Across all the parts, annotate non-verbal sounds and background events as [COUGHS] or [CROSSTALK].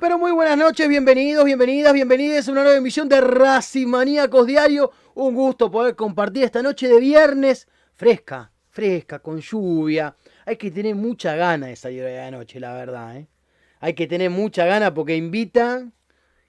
pero muy buenas noches, bienvenidos, bienvenidas, bienvenidas a una nueva emisión de Racing Maníacos Diario. Un gusto poder compartir esta noche de viernes fresca, fresca, con lluvia. Hay que tener mucha gana de salir de la noche, la verdad. ¿eh? Hay que tener mucha gana porque invita,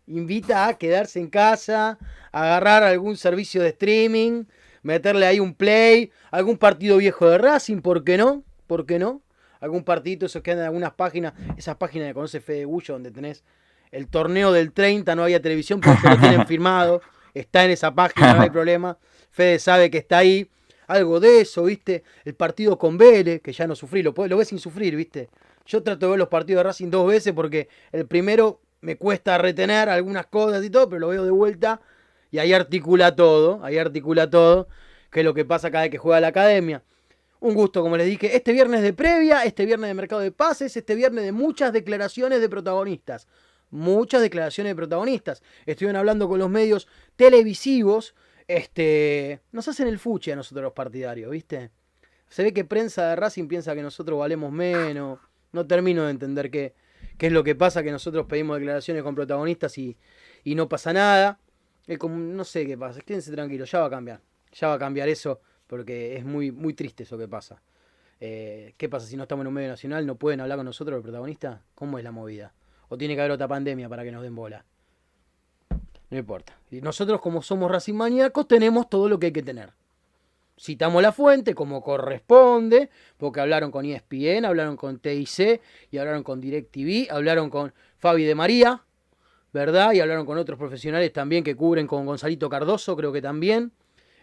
invita a quedarse en casa, a agarrar algún servicio de streaming, meterle ahí un play, algún partido viejo de Racing, ¿por qué no? ¿Por qué no? Algún partidito, esos que andan en algunas páginas, esas páginas que conoce Fede Bullo, donde tenés el torneo del 30, no había televisión, pero se lo tienen [LAUGHS] firmado, está en esa página, no hay [LAUGHS] problema. Fede sabe que está ahí. Algo de eso, ¿viste? El partido con Vélez, que ya no sufrí, lo, lo ves sin sufrir, ¿viste? Yo trato de ver los partidos de Racing dos veces porque el primero me cuesta retener algunas cosas y todo, pero lo veo de vuelta y ahí articula todo, ahí articula todo, que es lo que pasa cada vez que juega la academia. Un gusto, como les dije, este viernes de previa, este viernes de mercado de pases, este viernes de muchas declaraciones de protagonistas. Muchas declaraciones de protagonistas. Estuvieron hablando con los medios televisivos. Este, nos hacen el fuche a nosotros los partidarios, ¿viste? Se ve que prensa de Racing piensa que nosotros valemos menos. No termino de entender qué, qué es lo que pasa, que nosotros pedimos declaraciones con protagonistas y, y no pasa nada. Es como, no sé qué pasa, quédense tranquilos, ya va a cambiar. Ya va a cambiar eso porque es muy, muy triste eso que pasa. Eh, ¿Qué pasa si no estamos en un medio nacional? ¿No pueden hablar con nosotros los protagonistas? ¿Cómo es la movida? ¿O tiene que haber otra pandemia para que nos den bola? No importa. Nosotros, como somos Racing maníacos, tenemos todo lo que hay que tener. Citamos la fuente como corresponde, porque hablaron con ESPN, hablaron con TIC y hablaron con DirecTV, hablaron con Fabi de María, ¿verdad? Y hablaron con otros profesionales también que cubren con Gonzalito Cardoso, creo que también.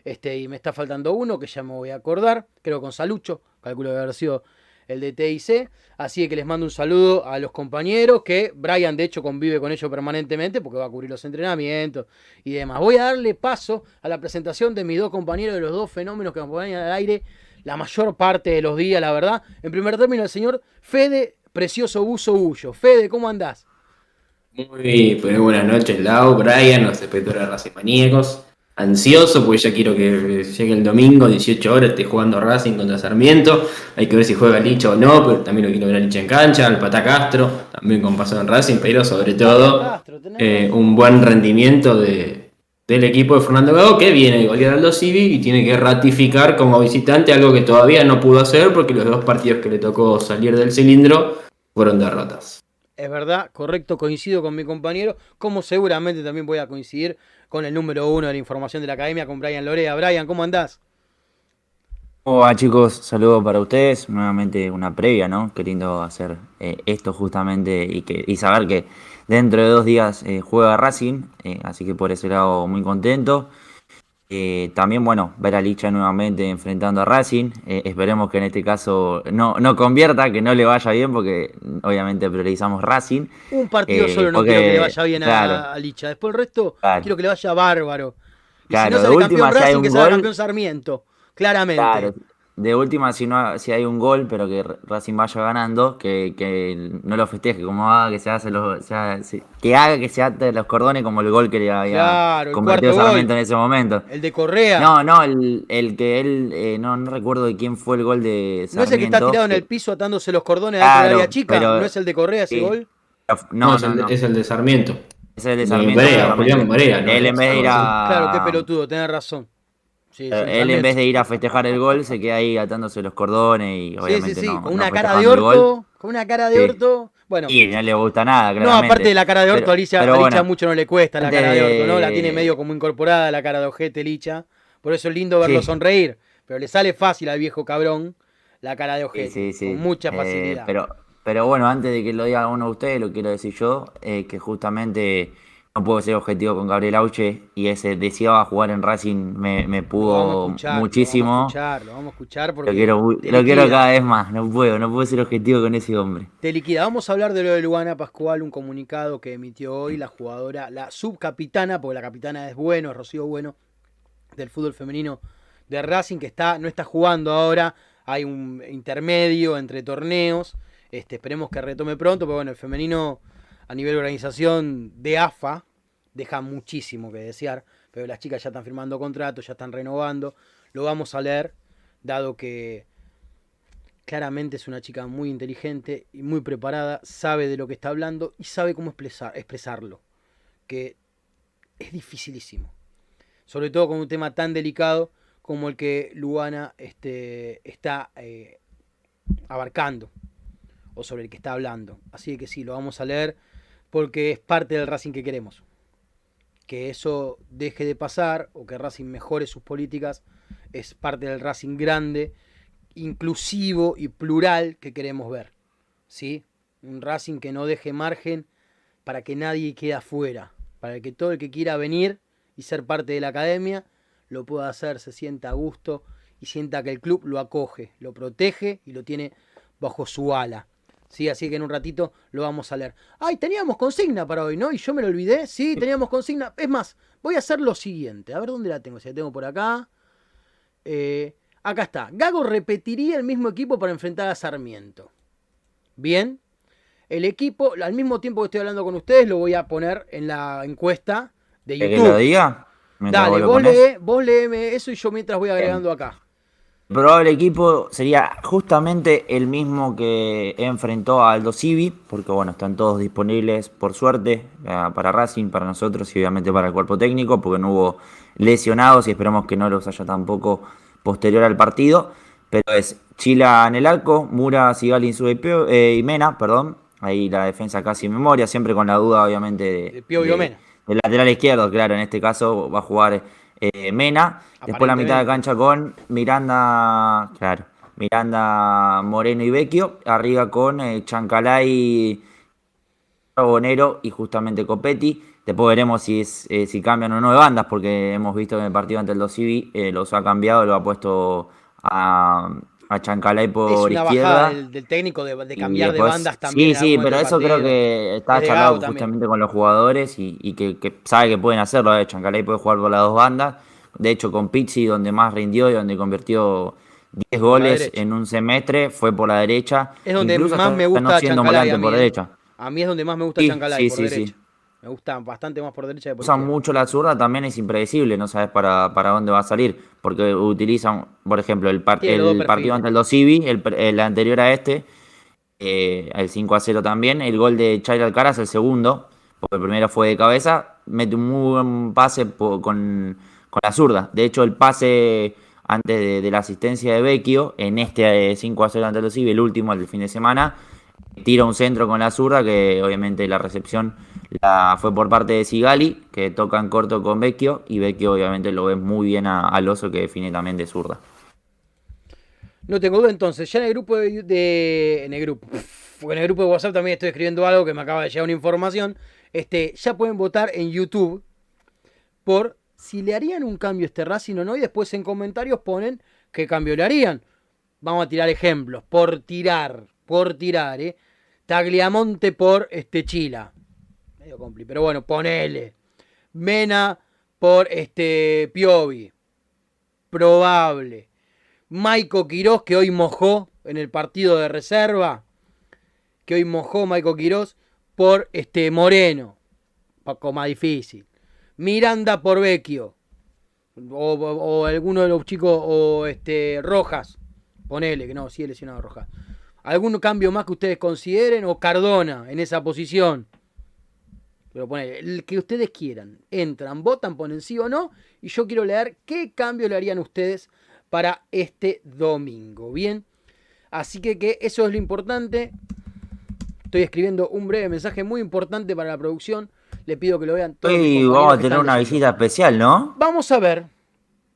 Este, y me está faltando uno que ya me voy a acordar, creo con Salucho, calculo que haber sido el de TIC. Así que les mando un saludo a los compañeros, que Brian de hecho convive con ellos permanentemente porque va a cubrir los entrenamientos y demás. Voy a darle paso a la presentación de mis dos compañeros de los dos fenómenos que me ponen al aire la mayor parte de los días, la verdad. En primer término, el señor Fede Precioso Buzo Ullo. Fede, ¿cómo andás? Muy, pues, buenas noches, Lau, Brian, los espectadores de Racing Maníacos. Ansioso, porque ya quiero que llegue el domingo, 18 horas, esté jugando Racing contra Sarmiento. Hay que ver si juega Licha o no, pero también lo quiero ver a Licha en cancha, al Patá Castro, también con paso en Racing, pero sobre todo eh, un buen rendimiento de, del equipo de Fernando Gago, que viene de golear Aldo Civi y tiene que ratificar como visitante algo que todavía no pudo hacer, porque los dos partidos que le tocó salir del cilindro fueron derrotas. Es verdad, correcto, coincido con mi compañero, como seguramente también voy a coincidir con el número uno de la información de la academia, con Brian Lorea. Brian, ¿cómo andás? ¿Cómo va chicos? Saludos para ustedes, nuevamente una previa, ¿no? Qué lindo hacer eh, esto justamente y saber que dentro de dos días eh, juega Racing, eh, así que por ese lado muy contento. Eh, también, bueno, ver a Licha nuevamente enfrentando a Racing, eh, esperemos que en este caso no, no convierta, que no le vaya bien porque obviamente priorizamos Racing. Un partido Eh, solo no porque, quiero que le vaya bien a- claro. a, Licha, después el resto Claro. quiero que le vaya bárbaro. Y Claro, si no sale campeón Racing, que gol- campeón Sarmiento. Claramente. De última, si no si hay un gol, pero que Racing vaya ganando, que, que no lo festeje, como haga que se hace los, se haga- que haga que se ate los cordones como el gol que le había Claro, convertido Sarmiento en ese momento. El de Correa. No, no, el, el que él, eh, no, no recuerdo de quién fue el gol de ¿No es el que está Sarmiento, tirado en el piso atándose los cordones dentro Claro, del área chica? pero- ¿No es el de Correa ese sí. gol? No, es, no, el, de- no. es el de Sarmiento. Es el de de Sarmiento. Barea. Julián Barea, ¿no? Él en vez de ir a... Claro, qué pelotudo, tenés razón. Sí, sí, Eh, Él en vez de ir a festejar el gol se queda ahí atándose los cordones y Sí, obviamente sí, sí, no, con no una cara de orto. Con una cara de Sí. orto. Bueno, Y no le gusta nada, no, aparte de la cara de orto, Pero- Alicia, pero bueno, mucho no le cuesta la cara de orto, ¿no? La tiene medio como incorporada la cara de ojete, Licha. Por eso es lindo verlo Sí. sonreír. Pero le sale fácil al viejo cabrón la cara de Sí, ojete. sí, sí. Con mucha Eh, facilidad. pero, pero bueno, antes de que lo diga uno de ustedes, lo quiero decir yo, eh, que justamente no puedo ser objetivo con Gabriel Auche y ese deseaba jugar en Racing me, me pudo escuchar, Lo muchísimo. vamos a escuchar, lo vamos a escuchar porque Lo quiero, lo quiero cada vez más, no puedo, no puedo ser objetivo con ese hombre. Te liquida. Vamos a hablar de lo de Luana Pascual, un comunicado que emitió hoy la jugadora, la subcapitana, porque la capitana es bueno, es Rocío Bueno, del fútbol femenino de Racing, que está, no está jugando ahora, hay un intermedio entre torneos. Este, esperemos que retome pronto, pero bueno, el femenino a nivel de organización de AFA deja muchísimo que desear, pero las chicas ya están firmando contratos, ya están renovando. Lo vamos a leer, dado que claramente es una chica muy inteligente y muy preparada, sabe de lo que está hablando y sabe cómo expresar, expresarlo, que es dificilísimo, sobre todo con un tema tan delicado como el que Luana este, está eh, abarcando o sobre el que está hablando. Así que sí, lo vamos a leer porque es parte del Racing que queremos. Que eso deje de pasar o que Racing mejore sus políticas es parte del Racing grande inclusivo y plural que queremos ver. ¿sí? Un Racing que no deje margen para que nadie quede afuera, para que todo el que quiera venir y ser parte de la academia lo pueda hacer, se sienta a gusto y sienta que el club lo acoge, lo protege y lo tiene bajo su ala. Sí, así que en un ratito lo vamos a leer. Ay, teníamos consigna para hoy, ¿no? Y yo me lo olvidé. Sí, teníamos consigna. Es más, voy a hacer lo siguiente. A ver dónde la tengo. Si la tengo por acá. Eh, acá está. Gago repetiría el mismo equipo para enfrentar a Sarmiento. Bien. El equipo, al mismo tiempo que estoy hablando con ustedes, lo voy a poner en la encuesta de ¿Querés YouTube. que lo diga? Dale, vos, lee, vos léeme eso y yo mientras voy agregando acá. El probable equipo sería justamente el mismo que enfrentó a Aldo Civi, porque bueno, están todos disponibles por suerte eh, para Racing, para nosotros y obviamente para el cuerpo técnico, porque no hubo lesionados y esperemos que no los haya tampoco posterior al partido. Pero es Chila en el arco, Mura, Insúa y, eh, y Mena, perdón. Ahí la defensa casi en memoria, siempre con la duda obviamente de, De Pio y Mena. del lateral izquierdo, claro, en este caso va a jugar eh, Mena. Después la mitad de cancha con Miranda, claro, Miranda Moreno y Vecchio. Arriba con eh, Chancalay, Bonero y justamente Copetti. Después veremos si, es, eh, si cambian o no de bandas, porque hemos visto que en el partido ante el 2 Civi eh, los ha cambiado, lo ha puesto a, a Chancalay Es por una izquierda. bajada del, del técnico de, cambiar después- de bandas también. Sí, sí, pero eso creo que está charlado también. justamente con los jugadores y, y que, que sabe que pueden hacerlo. De Chancalay puede jugar por las dos bandas. De hecho, con Pizzi, donde más rindió y donde convirtió 10 goles en un semestre, fue por la derecha. Es donde Incluso más está- me gusta no siendo Chancalay volante a mí, por eh. derecha. A mí es donde más me gusta Sí, Chancalay, sí, por sí, sí. derecha. Me gusta bastante más por derecha por Usan mucho la zurda, también es impredecible, no sabes para, para dónde va a salir. Porque utilizan, por ejemplo, el, par- el partido ante el 2 Civi, el, el anterior a este, eh, el 5 a 0 también. El gol de Chaira Alcaraz, el segundo, porque el primero fue de cabeza, mete un muy buen pase con, con la zurda. De hecho, el pase antes de, de la asistencia de Vecchio, en este eh, 5 a 0 ante el 2 Civi, el último, el del fin de semana, tira un centro con la zurda, que obviamente la recepción la fue por parte de Sigali, que toca en corto con Vecchio, y Vecchio obviamente lo ve muy bien a- al oso que define también de zurda. No tengo duda entonces, ya en el grupo de, en el grupo, en el grupo de WhatsApp también estoy escribiendo algo que me acaba de llegar una información. Este, ya pueden votar en YouTube por si le harían un cambio a este Racing o no, y después en comentarios ponen qué cambio le harían. Vamos a tirar ejemplos, por tirar, por tirar, eh. Tagliamonte por este Chila. Pero bueno, ponele. Mena por este Piovi. Probable. Maico Quirós, que hoy mojó en el partido de reserva. Que hoy mojó Maico Quirós por este Moreno. Poco más difícil. Miranda por Vecchio. O, alguno de los chicos, o este Rojas. Ponele, que no, sí es lesionado Rojas. ¿Algún cambio más que ustedes consideren? O Cardona en esa posición. Pero ponele, el que ustedes quieran. Entran, votan, ponen sí o no. Y yo quiero leer qué cambio le harían ustedes para este domingo. Bien. Así que, que eso es lo importante. Estoy escribiendo un breve mensaje muy importante para la producción. Le pido que lo vean todos. compañeros vamos a tener una visita especial, ¿no? Vamos a ver.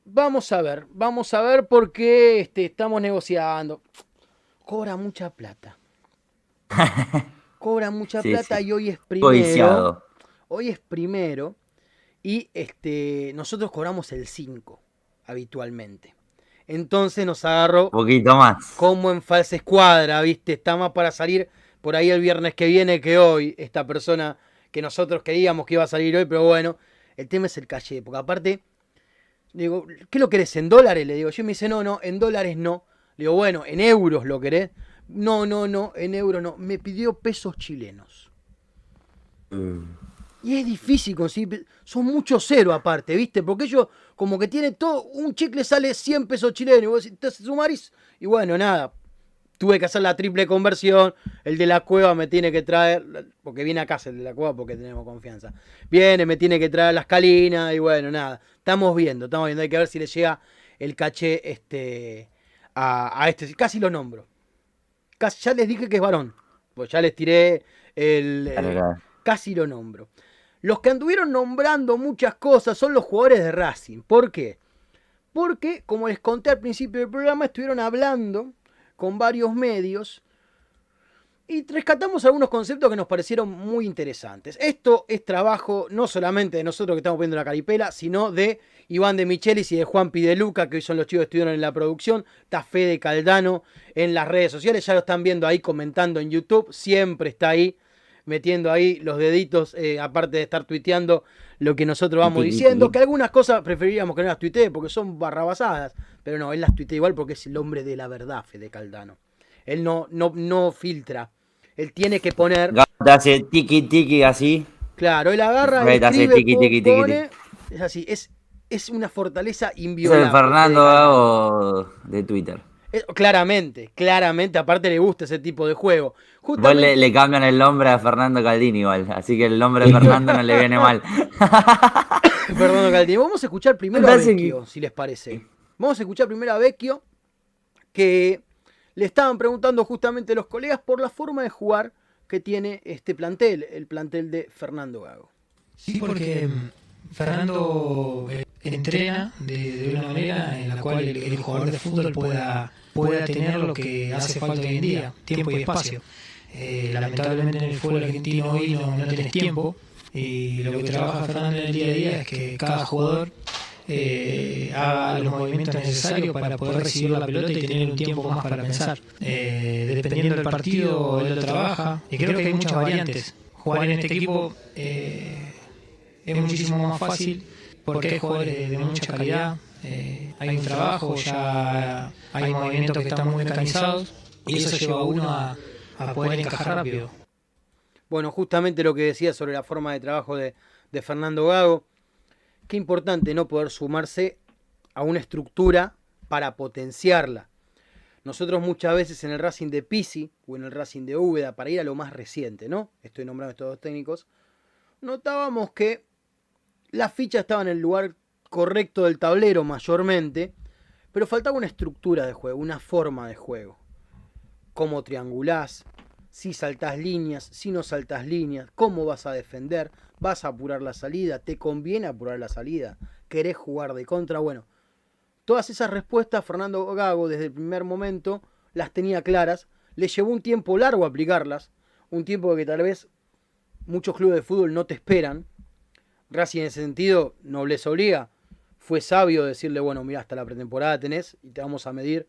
Vamos a ver. Vamos a ver por qué este, estamos negociando. Cobra mucha plata. [LAUGHS] Cobra mucha Sí, plata sí. y hoy es primero. Codiciado. Hoy es primero. Y este, nosotros cobramos el 5 habitualmente. Entonces nos agarró Un poquito más. como en falsa escuadra, ¿viste? Está más para salir por ahí el viernes que viene que hoy. Esta persona que nosotros queríamos que iba a salir hoy, pero bueno, el tema es el calle. Porque aparte, digo, ¿qué lo querés? ¿En dólares? Le digo, yo me dice, no, no, en dólares no. Le digo, bueno, ¿en euros lo querés? No, no, no, en euros no. Me pidió pesos chilenos. Y es difícil conseguir. Son muchos cero aparte, ¿viste? Porque ellos, como que tiene todo. Un chicle sale 100 pesos chilenos. Y vos te sumarís. Y bueno, nada. Tuve que hacer la triple conversión. El de la cueva me tiene que traer. Porque viene a casa el de la cueva porque tenemos confianza. Viene, me tiene que traer las calinas. Y bueno, nada. Estamos viendo, estamos viendo. Hay que ver si le llega el caché este, a, a este. Casi lo nombro. Casi, ya les dije que es varón. Pues ya les tiré el. dale. casi lo nombro. Los que anduvieron nombrando muchas cosas son los jugadores de Racing. ¿Por qué? Porque, como les conté al principio del programa, estuvieron hablando con varios medios y rescatamos algunos conceptos que nos parecieron muy interesantes. Esto es trabajo no solamente de nosotros que estamos viendo la caripela, sino de Iván de Michelis y de Juan Pideluca, que hoy son los chicos que estuvieron en la producción. Está Fede Caldano en las redes sociales, ya lo están viendo ahí comentando en YouTube, siempre está ahí metiendo ahí los deditos, eh, aparte de estar tuiteando lo que nosotros vamos diciendo, que algunas cosas preferiríamos que no las tuitee porque son barrabasadas, pero no, él las tuitea igual porque es el hombre de la verdad, Fede Caldano. Él no, no, no filtra, él tiene que poner, hace tiki tiki así. claro, él agarra, escribe, tiqui, tiqui, tiqui, pone, es así, es, es una fortaleza Es inviolable. el Fernando. Gago de Twitter. Eh, claramente, claramente, aparte le gusta ese tipo de juego. Igual Justamente, le, le cambian el nombre a Fernando Caldini igual, así que el nombre de Fernando no le viene mal. [LAUGHS] Perdón, Caldini. Vamos a escuchar primero a Vecchio, si les parece. Vamos a escuchar primero a Vecchio, que le estaban preguntando justamente los colegas por la forma de jugar que tiene este plantel, el plantel de Fernando Gago. Sí, porque Fernando eh, entrena de, una manera en la cual el, el jugador de fútbol pueda, pueda tener lo que hace falta hoy en día, tiempo y espacio. Eh, lamentablemente en el fútbol argentino hoy no, no tenés tiempo y lo que trabaja Fernando en el día a día es que cada jugador eh, haga los movimientos necesarios para poder recibir la pelota y tener un tiempo más para pensar. Eh, dependiendo del partido, él lo trabaja y creo que hay muchas variantes. Jugar en este equipo eh, es muchísimo más fácil porque hay jugadores de, mucha calidad, eh, hay un trabajo, ya hay movimientos que están muy mecanizados y eso lleva a uno a, a poder encajar rápido. Bueno, justamente lo que decía sobre la forma de trabajo de, de Fernando Gago. Qué importante no poder sumarse a una estructura para potenciarla. Nosotros muchas veces en el Racing de Pisi o en el Racing de Úbeda, para ir a lo más reciente, ¿no? Estoy nombrando estos dos técnicos, notábamos que la ficha estaba en el lugar correcto del tablero mayormente, pero faltaba una estructura de juego, una forma de juego. Cómo triangulás, si saltás líneas, si no saltás líneas, cómo vas a defender, vas a apurar la salida, te conviene apurar la salida, querés jugar de contra, bueno, todas esas respuestas Fernando Gago desde el primer momento las tenía claras, le llevó un tiempo largo aplicarlas, un tiempo que tal vez muchos clubes de fútbol no te esperan, Racing en ese sentido no les obliga, fue sabio decirle, bueno, mira, hasta la pretemporada tenés y te vamos a medir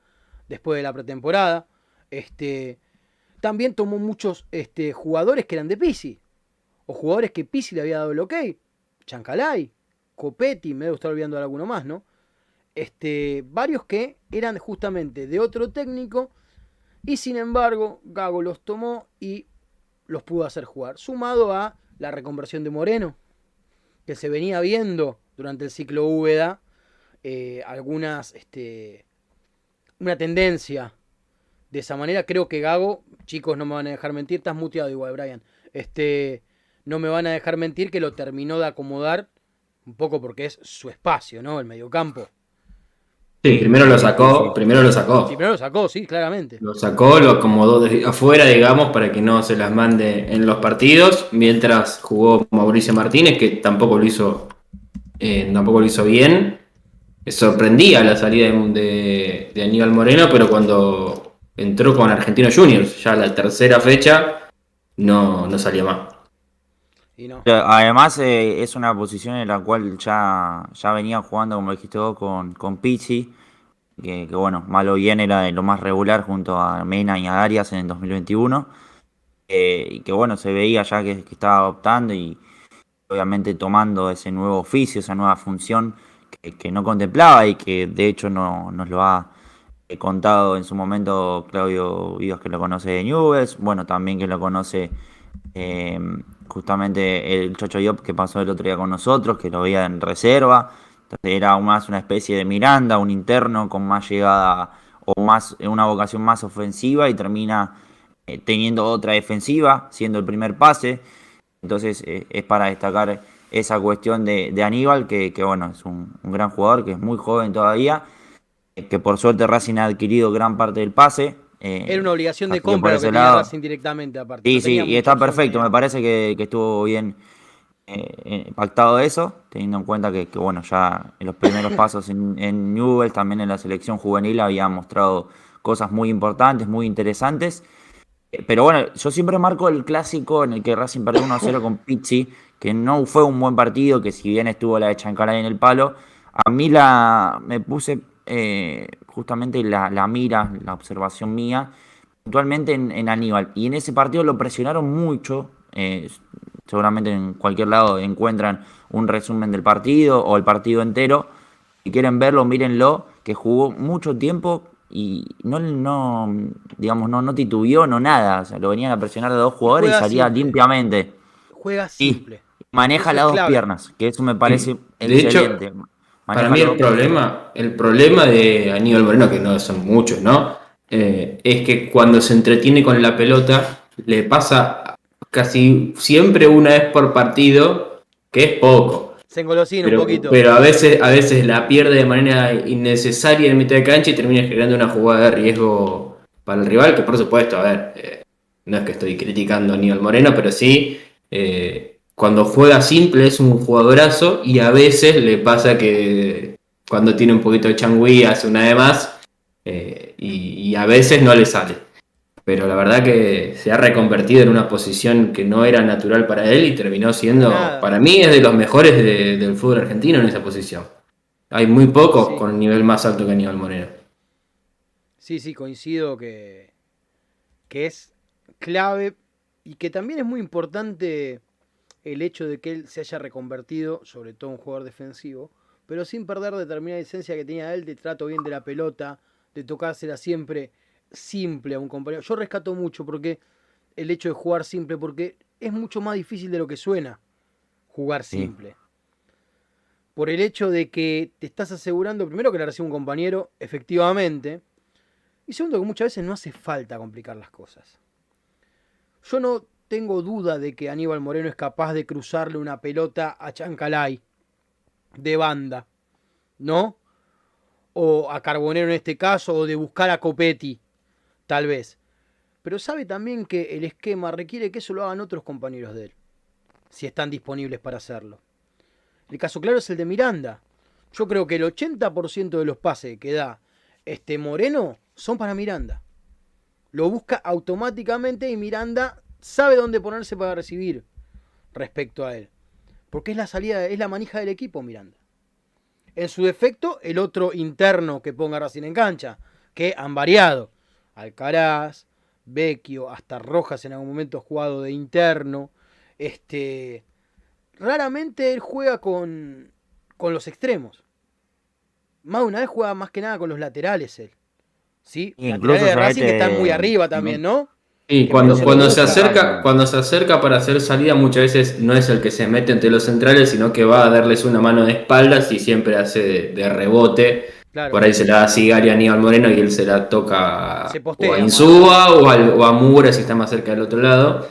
después de la pretemporada, este también tomó muchos este, jugadores que eran de Pisi. O jugadores que Pisi le había dado el ok. Chancalay. Copetti, me debo estar olvidando de alguno más, ¿no? Este, varios que eran justamente de otro técnico y sin embargo Gago los tomó y los pudo hacer jugar. Sumado a la reconversión de Moreno, que se venía viendo durante el ciclo Úbeda, eh, algunas, este, una tendencia. De esa manera creo que Gago, chicos, no me van a dejar mentir, estás muteado igual, Brian. Este, no me van a dejar mentir que lo terminó de acomodar un poco porque es su espacio, ¿no? El mediocampo. Sí, primero lo sacó, primero lo sacó. Sí, primero lo sacó, sí, claramente. Lo sacó, lo acomodó desde afuera, digamos, para que no se las mande en los partidos, mientras jugó Mauricio Martínez, que tampoco lo hizo, eh, tampoco lo hizo bien. Sorprendía la salida de, de Aníbal Moreno, pero cuando entró con Argentinos Juniors, ya la tercera fecha, no, no salía más. Además, eh, es una posición en la cual ya, ya venía jugando, como dijiste vos, con, con Pizzi, que, que, bueno, malo bien era de lo más regular junto a Mena y a Arias en el 2021. Eh, y que bueno, se veía ya que, estaba adoptando y obviamente tomando ese nuevo oficio, esa nueva función que, no contemplaba y que de hecho no, nos lo ha eh, contado en su momento Claudio Vivas, que lo conoce de Newells, bueno, también que lo conoce justamente el Chocho Yop que pasó el otro día con nosotros, que lo veía en reserva. Entonces era más una especie de Miranda, un interno con más llegada o más una vocación más ofensiva y termina eh, teniendo otra defensiva, siendo el primer pase. Entonces eh, es para destacar esa cuestión de, Aníbal, que, bueno, es un, gran jugador, que es muy joven todavía, que por suerte Racing ha adquirido gran parte del pase, eh, Era una obligación de compra lo que tenía Racing directamente aparte. Sí, no sí, y está perfecto. Me parece que, que estuvo bien eh, pactado eso, teniendo en cuenta que, que bueno, ya en los primeros [LAUGHS] pasos en, en Newell, también en la selección juvenil, había mostrado cosas muy importantes, muy interesantes. Eh, Pero bueno, yo siempre marco el clásico en el que Racing perdió 1-0 con [LAUGHS] Pizzi, que no fue un buen partido, que si bien estuvo la de Chancalay en el palo, a mí la me puse eh, justamente la, la, mira, la observación mía, puntualmente en, en, Aníbal. Y en ese partido lo presionaron mucho. Eh, seguramente en cualquier lado encuentran un resumen del partido o el partido entero. Si quieren verlo, mírenlo, que jugó mucho tiempo y no, no digamos, no, no titubeó, no nada. O sea, lo venían a presionar de dos jugadores Juega y salía simple. limpiamente. Juega simple. Y maneja las dos piernas, que eso me parece de excelente. Hecho, para mí el problema, el problema de Aníbal Moreno, que no son muchos, ¿no? Eh, es que cuando se entretiene con la pelota, le pasa casi siempre una vez por partido, que es poco. Se engolosina pero, un poquito. Pero a veces, a veces la pierde de manera innecesaria en mitad de cancha y termina generando una jugada de riesgo para el rival, que por supuesto, a ver, eh, no es que estoy criticando a Aníbal Moreno, pero sí... Eh, cuando juega simple es un jugadorazo y a veces le pasa que cuando tiene un poquito de changüí hace una de más eh, y, y, a veces no le sale. Pero la verdad que se ha reconvertido en una posición que no era natural para él y terminó siendo, Nada. para mí, es de los mejores de, del fútbol argentino en esa posición. Hay muy pocos sí. con un nivel más alto que Aníbal Moreno. Sí, sí, coincido que, que es clave y que también es muy importante el hecho de que él se haya reconvertido, sobre todo un jugador defensivo, pero sin perder determinada esencia que tenía él de trato bien de la pelota, de tocársela siempre simple a un compañero. Yo rescato mucho porque el hecho de jugar simple, porque es mucho más difícil de lo que suena jugar simple. Sí. Por el hecho de que te estás asegurando, primero, que la recibe un compañero, efectivamente, y segundo, que muchas veces no hace falta complicar las cosas. Yo no tengo duda de que Aníbal Moreno es capaz de cruzarle una pelota a Chancalay de banda, ¿no? O a Carbonero en este caso, o de buscar a Copetti, tal vez. Pero sabe también que el esquema requiere que eso lo hagan otros compañeros de él, si están disponibles para hacerlo. El caso claro es el de Miranda. Yo creo que el 80% de los pases que da este Moreno son para Miranda. Lo busca automáticamente y Miranda sabe dónde ponerse para recibir respecto a él. Porque es la salida, es la manija del equipo, Miranda. En su defecto, el otro interno que ponga Racing en cancha, que han variado. Alcaraz, Vecchio, hasta Rojas en algún momento jugado de interno. Este. Raramente él juega con, con los extremos. Más de una vez juega más que nada con los laterales él. ¿Sí? Y Laterales incluso de Racing que están muy arriba también, ¿no? Y Que cuando, cuando se acerca, cuando se acerca para hacer salida, muchas veces no es el que se mete entre los centrales, sino que va a darles una mano de espaldas y siempre hace de, de rebote. Claro. Por ahí se la da a Sigari a Aníbal Moreno y él se la toca Se postea, o a. Insúa o, al- o a Mura si está más cerca del otro lado.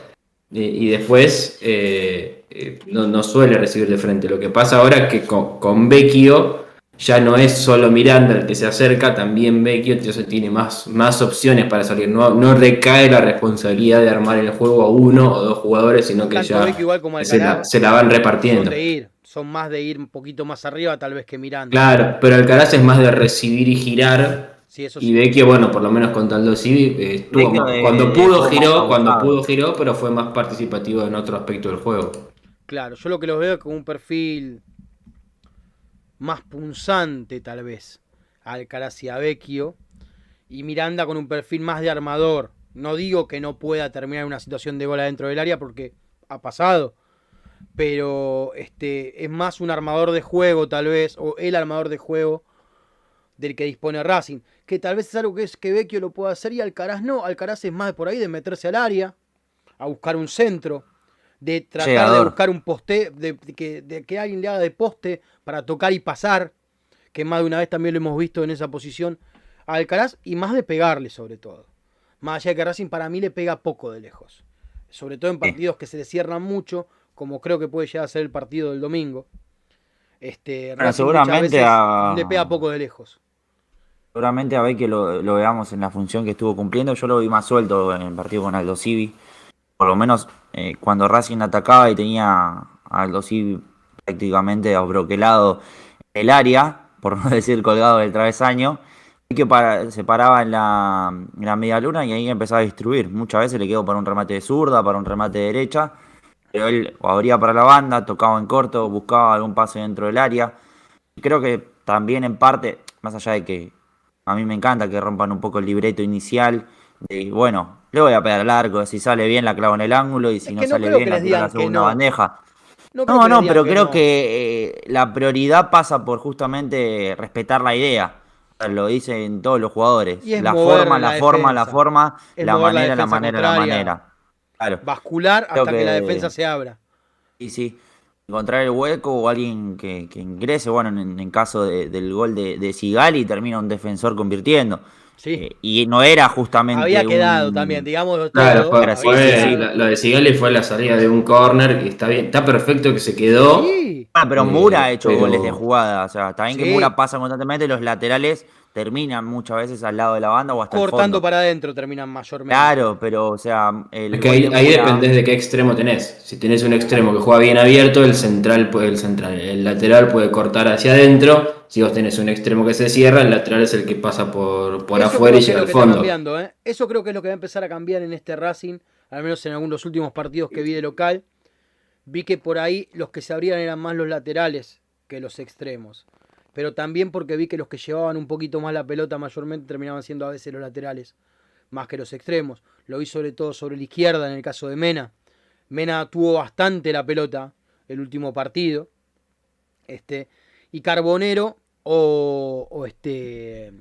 Y, y después eh, eh, no, no suele recibir de frente. Lo que pasa ahora es que con, con Vecchio ya no es solo Miranda el que se acerca, también Vecchio entonces tiene más, más opciones para salir. No, no recae la responsabilidad de armar el juego a uno o dos jugadores, sino que Tanto ya Vecchio igual como se la, Alcaraz se la van son repartiendo. de ir, son más de ir un poquito más arriba tal vez que mirando. Claro, pero Alcaraz es más de recibir y girar. Sí, eso Y. Vecchio, bueno, por lo menos con Taldo Civi, eh, estuvo Vecchio más- de- cuando pudo giró, más cuando pudo giró, pero fue más participativo en otro aspecto del juego. Claro, yo lo que los veo es con un perfil más punzante, tal vez. Alcaraz y a Vecchio. Y Miranda con un perfil más de armador. No digo que no pueda terminar una situación de gol adentro del área porque ha pasado. Pero este es más un armador de juego, tal vez. O el armador de juego del que dispone Racing. Que tal vez es algo que, es, Vecchio lo pueda hacer y Alcaraz no. Alcaraz es más por ahí de meterse al área. A buscar un centro de tratar de buscar un poste, de, de que, de que alguien le haga de poste para tocar y pasar, que más de una vez también lo hemos visto en esa posición a Alcaraz, y más de pegarle sobre todo. Más allá de que Racing para mí le pega poco de lejos, sobre todo en partidos que se le cierran mucho, como creo que puede llegar a ser el partido del domingo. Este, Racing seguramente a- le pega poco de lejos. Seguramente a ver que lo, lo veamos en la función que estuvo cumpliendo. Yo lo vi más suelto en el partido con Aldo Civi. Por lo menos eh, cuando Racing atacaba y tenía a Civi prácticamente abroquelado el área, por no [LAUGHS] decir colgado del travesaño, que se paraba en la, en media luna y ahí empezaba a distribuir. Muchas veces le quedó para un remate de zurda, para un remate de derecha, pero él abría para la banda, tocaba en corto, buscaba algún pase dentro del área. Y creo que también en parte, más allá de que a mí me encanta que rompan un poco el libreto inicial, de bueno, le voy a pegar al arco, si sale bien la clavo en el ángulo y si Es no no sale bien la tiro a la segunda no. bandeja. No, no, les pero creo no. que eh, la prioridad pasa por justamente respetar la idea. Lo dicen todos los jugadores. Y es La forma, la la forma, la forma, Es la la manera, la manera, la manera. Claro. bascular hasta que... la defensa se abra. Sí, sí. Encontrar el hueco o alguien que, que ingrese, bueno, en, en caso de- del gol de, de Sigali, termina un defensor convirtiendo. Sí. Eh, y no era justamente. Había quedado un- también, digamos. Claro, todo, fue, había fue- sí, sí. la- lo de Sigali fue la salida de un corner que está bien, está perfecto que se quedó. Sí. Ah, pero Eh, Mura ha hecho pero- goles de jugada. O sea, está bien Sí. que Mura pasa constantemente, los laterales terminan muchas veces al lado de la banda o hasta el cortando fondo. para adentro terminan mayormente. Claro, pero o sea, el Es que ahí, ahí dependés de qué extremo tenés. Si tenés un extremo que juega bien abierto, el central puede, el central, el lateral puede cortar hacia adentro. Si vos tenés un extremo que se cierra, el lateral es el que pasa por, por Eso afuera y llega al fondo. cambiando, ¿eh? Eso creo que es lo que va a empezar a cambiar en este Racing, al menos en algunos últimos partidos que vi de local. Vi que por ahí los que se abrían eran más los laterales que los extremos. Pero también porque vi que los que llevaban un poquito más la pelota mayormente terminaban siendo a veces los laterales, más que los extremos. Lo vi sobre todo sobre la izquierda en el caso de Mena. Mena tuvo bastante la pelota el último partido. Este, y Carbonero o, o este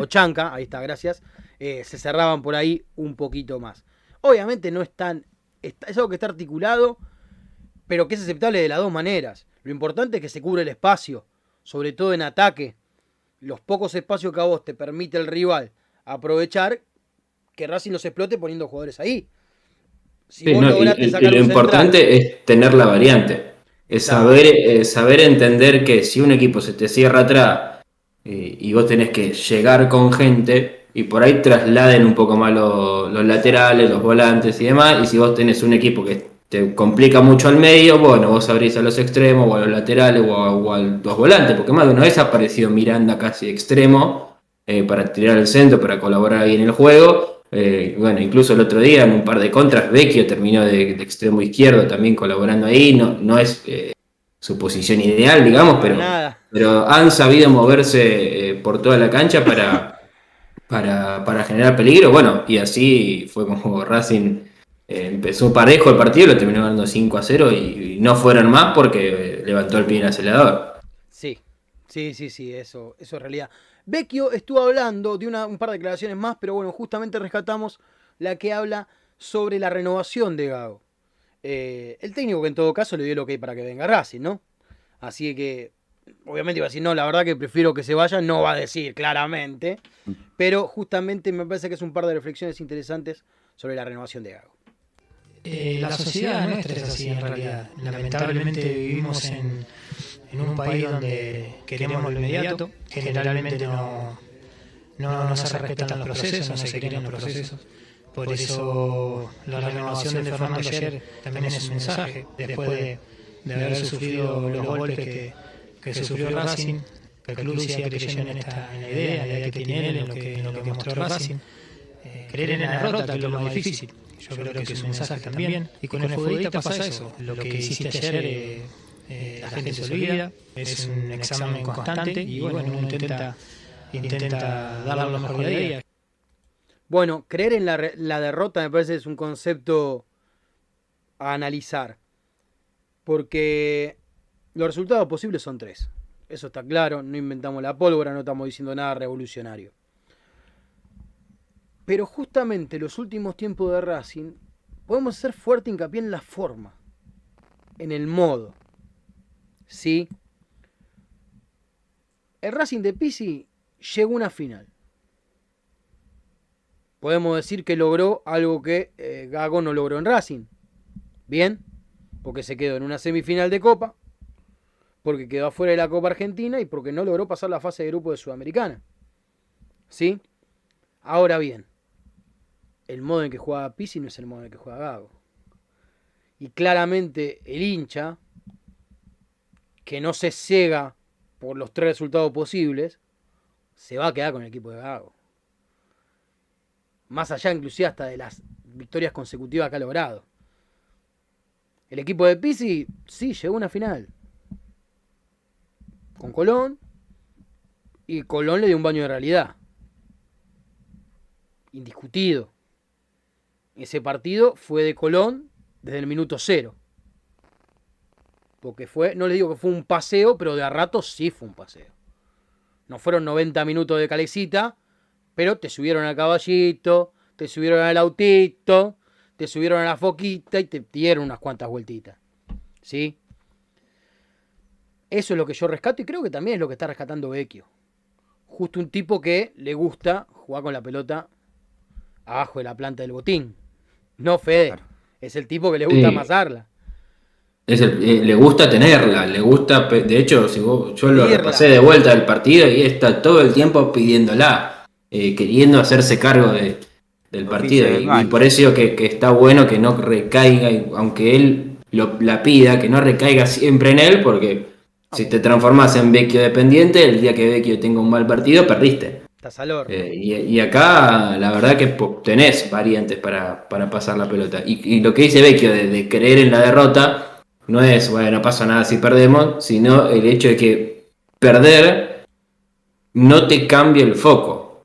o Chanca, ahí está, gracias, eh, se cerraban por ahí un poquito más. Obviamente no es tan, está- es algo que está articulado, pero que es aceptable de las dos maneras. Lo importante es que se cubre el espacio, sobre todo en ataque. Los pocos espacios que a vos te permite el rival aprovechar, que Racing los explote poniendo jugadores ahí. Si Sí, vos no, y, lo central- importante es tener la variante. Es saber, eh, saber entender que si un equipo se te cierra atrás eh, y vos tenés que llegar con gente y por ahí trasladen un poco más lo- los laterales, los volantes y demás, y si vos tenés un equipo que te complica mucho al medio, bueno, vos abrís a los extremos o a los laterales o a, o a los volantes, porque más de una vez ha aparecido Miranda casi extremo eh, para tirar el centro, para colaborar ahí en el juego. Eh, bueno, incluso el otro día en un par de contras, Vecchio terminó de, de extremo izquierdo también colaborando ahí. No, no es eh, su posición ideal, digamos, pero, nada. pero han sabido moverse por toda la cancha para, [LAUGHS] para, para generar peligro. Bueno, y así fue como Racing eh, empezó parejo el partido, lo terminó ganando 5 a 0 y, no fueron más porque eh, levantó el pie en el acelerador. Sí, sí, sí, sí, eso, eso es realidad. Vecchio estuvo hablando de una, un par de declaraciones más, pero bueno, justamente rescatamos la que habla sobre la renovación de Gago. Eh, el técnico que en todo caso le dio lo que hay para que venga Racing, ¿no? Así que, obviamente iba a decir, no, la verdad que prefiero que se vaya, no va a decir claramente, pero justamente me parece que es un par de reflexiones interesantes sobre la renovación de Gago. Eh, la sociedad nuestra es así en realidad. Lamentablemente vivimos en, en un país donde queremos lo inmediato, generalmente no, no, no se respetan los procesos, no se quieren los procesos. Por eso la renovación de Fernando ayer también es un mensaje, después de, de haber sufrido los golpes que, que sufrió Racing, que el club que creyó en, esta, en la idea, la idea que tiene él, en lo que, en lo que mostró Racing. Eh, creer en la derrota, es lo más difícil. Yo creo que es un mensaje también. Y con el futbolista pasa eso. Lo que hiciste ayer, eh, eh, la gente se olvida, es un examen constante y bueno, uno intenta, intenta dar lo mejor de ella. Bueno, creer en la, re- la derrota me parece es un concepto a analizar. Porque los resultados posibles son tres. Eso está claro, no inventamos la pólvora, no estamos diciendo nada revolucionario. Pero justamente los últimos tiempos de Racing podemos hacer fuerte hincapié en la forma, en el modo. ¿Sí? El Racing de Pisi llegó a una final podemos decir que logró algo que eh, Gago no logró en Racing. Bien, porque se quedó en una semifinal de Copa, porque quedó afuera de la Copa Argentina y porque no logró pasar la fase de grupo de Sudamericana. ¿Sí? Ahora bien, el modo en que juega Pizzi no es el modo en que juega Gago. Y claramente el hincha, que no se ciega por los tres resultados posibles, se va a quedar con el equipo de Gago más allá inclusive hasta de las victorias consecutivas que ha logrado. El equipo de Pizzi sí llegó a una final con Colón y Colón le dio un baño de realidad. Indiscutido. Ese partido fue de Colón desde el minuto cero. Porque fue, no les digo que fue un paseo, pero de a ratos sí fue un paseo. No fueron 90 minutos de calecita, pero te subieron al caballito, te subieron al autito, te subieron a la foquita y te dieron unas cuantas vueltitas. ¿Sí? Eso es lo que yo rescato y creo que también es lo que está rescatando Vecchio. Justo un tipo que le gusta jugar con la pelota abajo de la planta del botín. No Fede. Claro. Es el tipo que le gusta Sí. amasarla. Es el- eh, le gusta tenerla, le gusta, pe- de hecho, si vos- yo lo repasé de vuelta del partido y está todo el tiempo pidiéndola, eh, queriendo hacerse cargo de- del partido. Y, por eso digo que, que está bueno que no recaiga, y aunque él lo, la pida, que no recaiga siempre en él, porque si te transformas en Vecchio dependiente, el día que Vecchio tenga un mal partido, perdiste. Estás. Eh, y, acá la verdad que tenés variantes para, para pasar la pelota. Y, lo que dice Vecchio de, creer en la derrota no es, bueno, no pasa nada si perdemos, sino el hecho de que perder no te cambia el foco.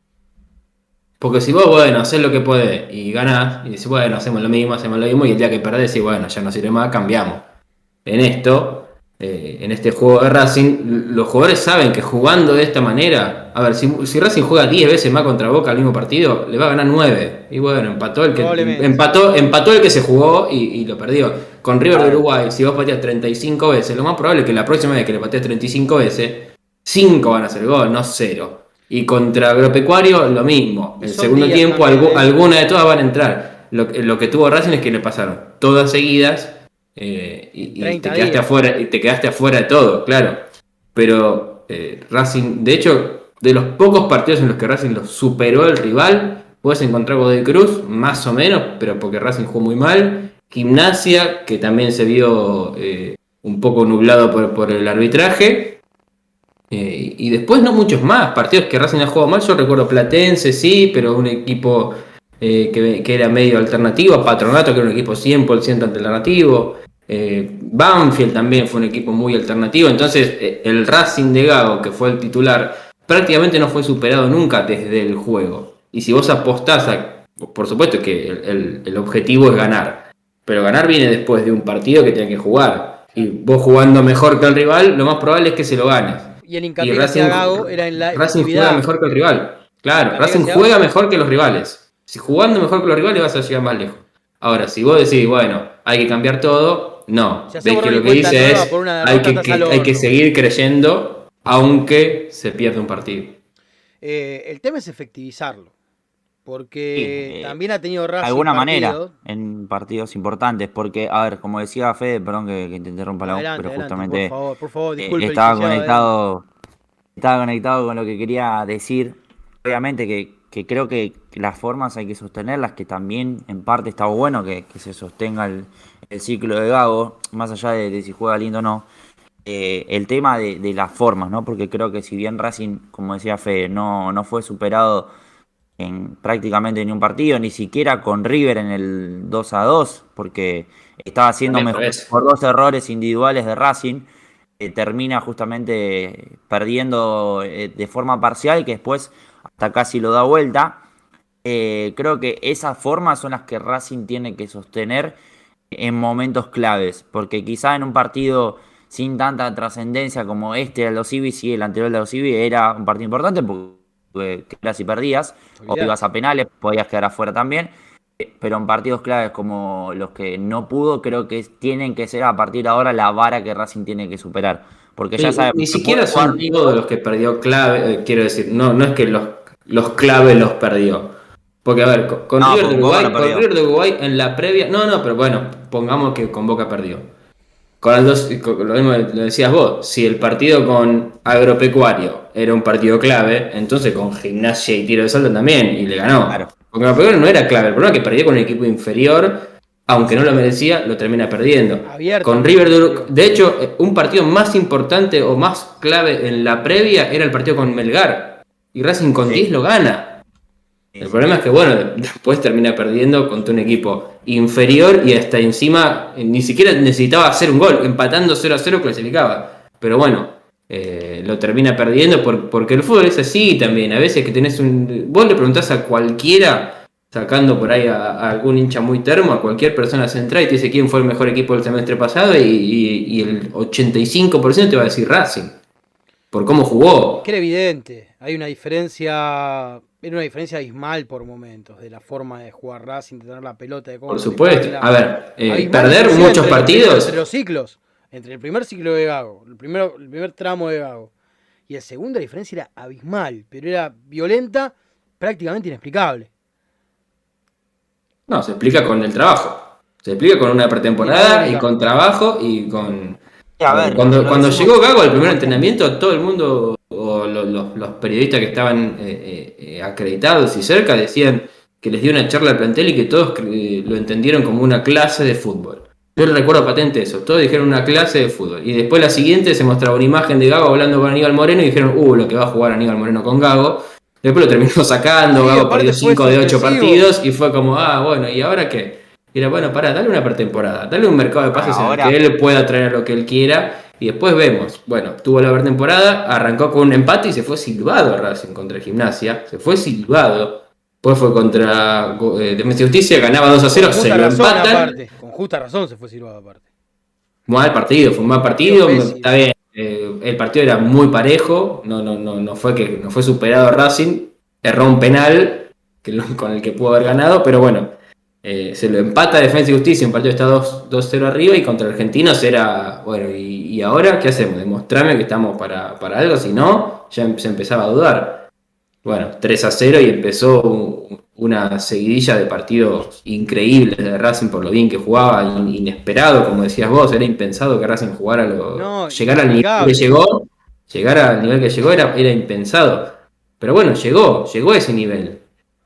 Porque si vos, bueno, haces lo que podés y ganás, y decís, bueno, hacemos lo mismo, hacemos lo mismo, y el día que perdés, y bueno, ya no sirve más, cambiamos. En esto, eh, en este juego de Racing, los jugadores saben que jugando de esta manera, a ver, si, si Racing juega 10 veces más contra Boca al mismo partido, le va a ganar 9. Y bueno, empató el que, empató, empató el que se jugó y, y lo perdió. Con River de. Uruguay, si vos pateas 35 veces, lo más probable es que la próxima vez que le patees 35 veces, 5 van a hacer gol, no 0. Y contra Agropecuario, lo mismo. El segundo tiempo, alguna de todas van a entrar. Lo, que- lo que tuvo Racing es que le pasaron todas seguidas eh, y, y te 30 quedaste días. afuera y te quedaste afuera de todo, claro. Pero eh, Racing, de hecho, de los pocos partidos en los que Racing los superó el rival, puedes encontrar Godoy Cruz, más o menos, pero porque Racing jugó muy mal. Gimnasia, que también se vio eh, un poco nublado por, por el arbitraje. Eh, y después no muchos más partidos que Racing ha jugado mal. Yo recuerdo Platense, sí, pero un equipo eh, que, que era medio alternativo. Patronato, que era un equipo 100% alternativo. Eh, Banfield también fue un equipo muy alternativo. Entonces, eh, el Racing de Gago, que fue el titular, prácticamente no fue superado nunca desde el juego. Y si vos apostás a. Por supuesto que el, el- el objetivo es ganar. Pero ganar viene después de un partido que tiene que jugar. Y y vos jugando mejor que el rival, lo más probable es que se lo ganes. Y el hincapié que hacía Gago era en la Racing juega mejor que el rival. Claro, La Racing juega mejor que los rivales. Si jugando mejor que los rivales vas a llegar más lejos. Ahora, si vos decís, bueno, hay que cambiar todo, no. Ves que lo que dice es, hay que, hay seguir creyendo, aunque se pierda un partido. Eh, el tema es efectivizarlo. Porque Sí, eh, también ha tenido de Racing alguna manera en partidos importantes, porque, a ver, como decía Fede, perdón que, que te interrumpa la voz, pero adelante, justamente por favor, por favor, eh, disculpe, estaba conectado estaba conectado con lo que quería decir. Obviamente que, que creo que las formas hay que sostenerlas, que también en parte está bueno que, que se sostenga el, el ciclo de Gago, más allá de, de si juega lindo o no. Eh, el tema de, de las formas, ¿no? Porque creo que si bien Racing, como decía Fede, no, no fue superado en prácticamente ni un partido, ni siquiera con River en el 2 a 2, porque estaba haciendo mejor por dos errores individuales de Racing, eh, termina justamente perdiendo eh, de forma parcial, que después casi lo da vuelta. Eh, creo que esas formas son las que Racing tiene que sostener en momentos claves, porque quizá en un partido sin tanta trascendencia como este de los Civi, sí, el anterior de los Civi era un partido importante porque quedas y perdías, o ibas a penales, podías quedar afuera también, pero en partidos claves como los que no pudo, creo que tienen que ser a partir de ahora la vara que Racing tiene que superar, porque ya Sí, sabemos ni siquiera son todos los que perdió clave, eh, quiero decir, no, no es que los, los clave los perdió. Porque, a ver, con, No, River de Uruguay, no con perdió. River de Uruguay en la previa, no, no, pero bueno, pongamos que con Boca perdió. Con Aldo, con- lo mismo lo decías vos, si el partido con Agropecuario era un partido clave, entonces con Gimnasia y Tiro de Salto también, y le ganó. Claro. Con Agropecuario no era clave, el problema es que perdió con un equipo inferior, aunque no lo merecía, lo termina perdiendo. Abierto. Con River de Uru- De hecho, eh, un partido más importante o más clave en la previa era el partido con Melgar. Y Racing con Sí. 10 lo gana. Sí, El sí. problema es que, bueno, después termina perdiendo contra un equipo inferior y hasta encima eh, ni siquiera necesitaba hacer un gol. Empatando 0 a 0 clasificaba. Pero bueno, eh, lo termina perdiendo por- porque el fútbol es así también. A veces que tenés un. Vos le preguntás a cualquiera, sacando por ahí a, a algún hincha muy termo, a cualquier persona central y te dice quién fue el mejor equipo del semestre pasado y, y- y el 85% te va a decir Racing. Por cómo jugó. Que era evidente, hay una diferencia, era una diferencia abismal por momentos de la forma de jugar Racing, de tener la pelota, de cómo Por supuesto. A ver, eh, perder muchos entre partidos. entre los ciclos, entre el primer ciclo de Gago, el, primero, el primer tramo de Gago y el segundo la diferencia era abismal, pero era violenta, prácticamente inexplicable. No, se explica con el trabajo. Se explica con una pretemporada y con trabajo y con... Sí, a ver, cuando cuando llegó Gago al primer entrenamiento, todo el mundo, o lo- lo- los periodistas que estaban eh, eh, eh, acreditados y cerca, decían que les dio una charla al plantel y que todos eh, lo entendieron como una clase de fútbol. Yo le recuerdo patente eso, todos dijeron una clase de fútbol. Y después la siguiente se mostraba una imagen de Gago hablando con Aníbal Moreno y dijeron, uh, lo que va a jugar Aníbal Moreno con Gago. Después lo terminó [LAUGHS] sacando, Sí, Gago perdió fue 5 de 8 sorpresivo. partidos y fue como, ah, bueno, ¿y ahora qué? Y era, bueno, pará, dale una pretemporada, dale un mercado de pases Ahora- en el que él pueda traer lo que él quiera y después vemos. Bueno, tuvo la pretemporada, arrancó con un empate y se fue silbado a Racing contra el Gimnasia, se fue silbado. Después fue contra eh, Defensa y Justicia, ganaba 2 a 0, Con se lo empatan. aparte, con justa razón se fue silbado aparte. Mal partido, fue un mal partido, está bien. eh, el partido era muy parejo, no, no, no, no fue que no fue superado Racing, erró un penal que con el que pudo haber ganado, pero bueno, eh, se lo empata Defensa y Justicia, un partido está 2 2-0 arriba y contra Argentinos era, bueno, y, y ahora qué hacemos? Demostrarme que estamos para, para algo, si no, ya em- se empezaba a dudar. Bueno, 3 a 0 y empezó un- una seguidilla de partidos increíbles de Racing por lo bien que jugaba, in- inesperado, como decías vos, era impensado que Racing jugara lo, No, llegar al nivel que llegó, llegar al nivel que llegó era, era impensado. Pero bueno, llegó, llegó a ese nivel.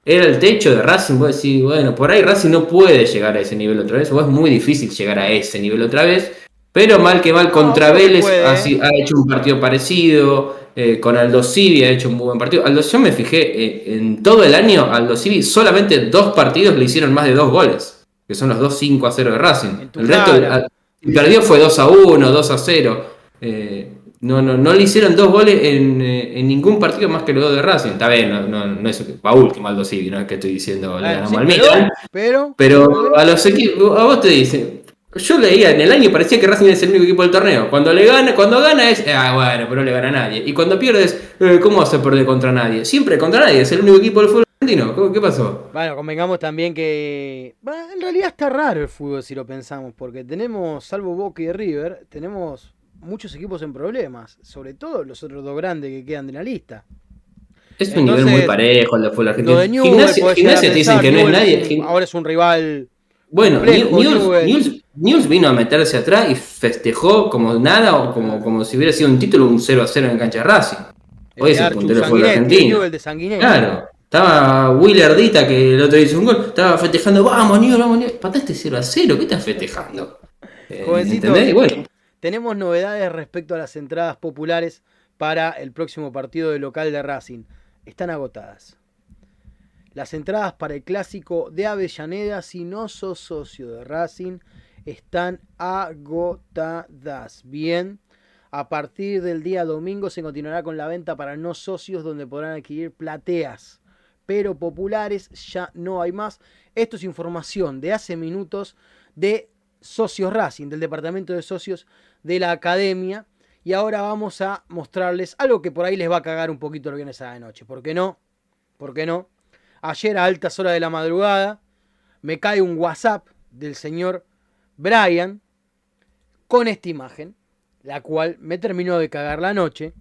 Era el techo de Racing, vos decís, bueno, por ahí Racing no puede llegar a ese nivel otra vez, o es muy difícil llegar a ese nivel otra vez, pero mal que mal contra no Vélez ha, ¿eh? ha hecho un partido parecido, eh, con Aldo Civi ha hecho un muy buen partido. Aldo, yo me fijé, eh, en todo el año, Aldo Civi solamente dos partidos le hicieron más de dos goles, que son los dos 5 a 0 de Racing. El resto, perdió fue 2 a 1, 2 a 0. Eh, no, no, no le hicieron dos goles en, eh, en ningún partido más que los dos de Racing. Está bien, no, no, no es va último Aldo Civi, no es que estoy diciendo le ganamos sí, al pero- Milan. pero, Pero a los equipos, a vos te dicen, Yo leía, en el año parecía que Racing es el único equipo del torneo. Cuando le gana, cuando gana es, ah, bueno, pero no le gana a nadie. Y cuando pierdes, eh, ¿cómo vas a perder contra nadie? Siempre contra nadie, es el único equipo del fútbol argentino. ¿Cómo- ¿Qué pasó? Bueno, convengamos también que. En realidad está raro el fútbol si lo pensamos, porque tenemos, salvo Boca y River, tenemos muchos equipos en problemas, sobre todo los otros dos grandes que quedan de la lista. Es un nivel muy parejo el del fútbol argentino. Lo de Newell, Gimnasia, te dicen que no es nadie. Gim- ahora es un rival. Bueno, Newell's vino a meterse atrás y festejó como nada o como, como si hubiera sido un título un 0 a 0 en cancha de Racing. Hoy es de el puntero del fútbol argentino. De. Claro. Estaba Willer Dita, que el otro hizo un gol, estaba festejando, vamos, Newell, vamos, Newell. Pataste 0 a 0, ¿qué estás festejando? Eh, Jovencito. ¿entendés? Bueno, Tenemos novedades respecto a las entradas populares para el próximo partido de local de Racing. Están agotadas. Las entradas para el clásico de Avellaneda, si no sos socio de Racing, están agotadas. Bien, a partir del día domingo se continuará con la venta para no socios donde podrán adquirir plateas, pero populares ya no hay más. Esto es información de hace minutos de Socios Racing, del departamento de socios de la academia. Y ahora vamos a mostrarles algo que por ahí les va a cagar un poquito el viernes a la noche. ¿Por qué no? ¿Por qué no? Ayer a altas horas de la madrugada me cae un WhatsApp del señor Brian con esta imagen, la cual me terminó de cagar la noche,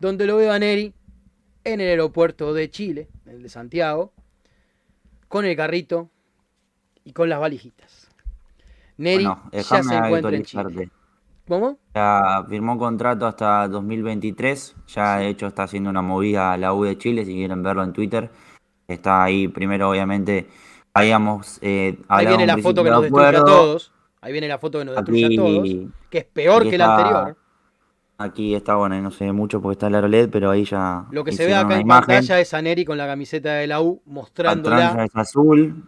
donde lo veo a Neri en el aeropuerto de Chile, el de Santiago, con el carrito y con las valijitas. Neri Bueno, ya se encuentra en Chile. ¿Cómo? Ya firmó contrato hasta 2023. Ya de hecho está haciendo una movida a la U de Chile, si quieren verlo en Twitter. Está ahí, primero obviamente habíamos eh, Ahí viene la foto que nos destruye a todos. Ahí viene la foto que nos destruye a todos. Que es peor que la anterior. aquí está, bueno, no se ve mucho porque está el aro LED, pero ahí ya Lo que se ve acá en imagen. pantalla es a Neri con la camiseta de la U La mostrándola. tranza es azul.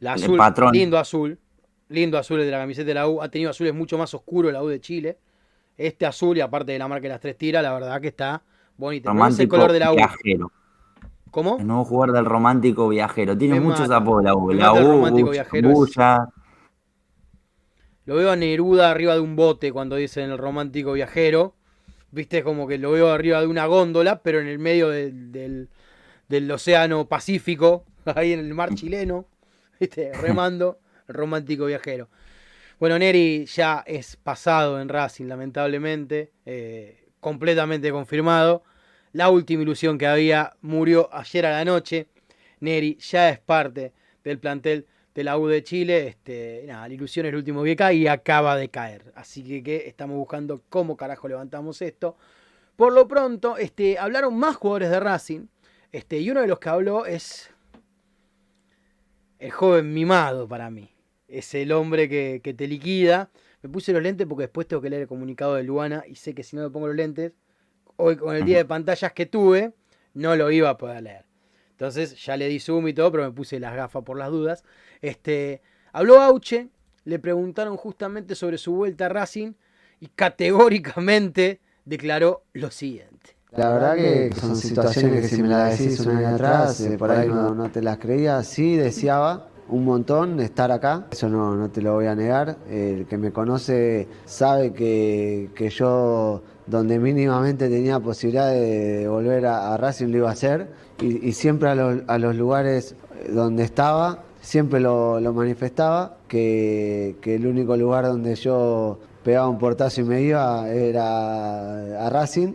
La el azul, patrón. lindo azul. Lindo azul el de la camiseta de la U. Ha tenido azules mucho más oscuros la U de Chile. Este azul, y aparte de la marca de las tres tiras, la verdad que está bonito. No es el color de la U. viajero. ¿Cómo? El nuevo jugador del romántico viajero. Tiene Me muchos apodos la U. Me La U, Bulla. Lo veo a Neruda arriba de un bote cuando dicen el romántico viajero. Viste, como que lo veo arriba de una góndola, pero en el medio del, del- del océano Pacífico, [LAUGHS] ahí en el mar [LAUGHS] chileno. Viste, remando, romántico viajero. Bueno, Neri ya es pasado en Racing, lamentablemente. eh, completamente confirmado. La última ilusión que había murió ayer a la noche. Neri ya es parte del plantel de la U de Chile. Este, nada, la ilusión es el último que y acaba de caer. Así que, que estamos buscando cómo carajo levantamos esto. Por lo pronto, este, hablaron más jugadores de Racing. Este, y uno de los que habló es el joven mimado para mí. Es el hombre que, que te liquida. Me puse los lentes porque después tengo que leer el comunicado de Luana y sé que si no me pongo los lentes, hoy con el día de pantallas que tuve, no lo iba a poder leer. Entonces ya le di zoom y todo, pero me puse las gafas por las dudas. Este, habló Auche, le preguntaron justamente sobre su vuelta a Racing y categóricamente declaró lo siguiente. La verdad que son situaciones que si me las decís un año atrás, por ahí no, no te las creía. Sí deseaba un montón estar acá, eso no, no te lo voy a negar. El que me conoce sabe que, que yo, donde mínimamente tenía posibilidad de volver a, Racing, lo iba a hacer. Y, siempre a los, a los lugares donde estaba, siempre lo, lo manifestaba, que, que el único lugar donde yo pegaba un portazo y me iba era a Racing.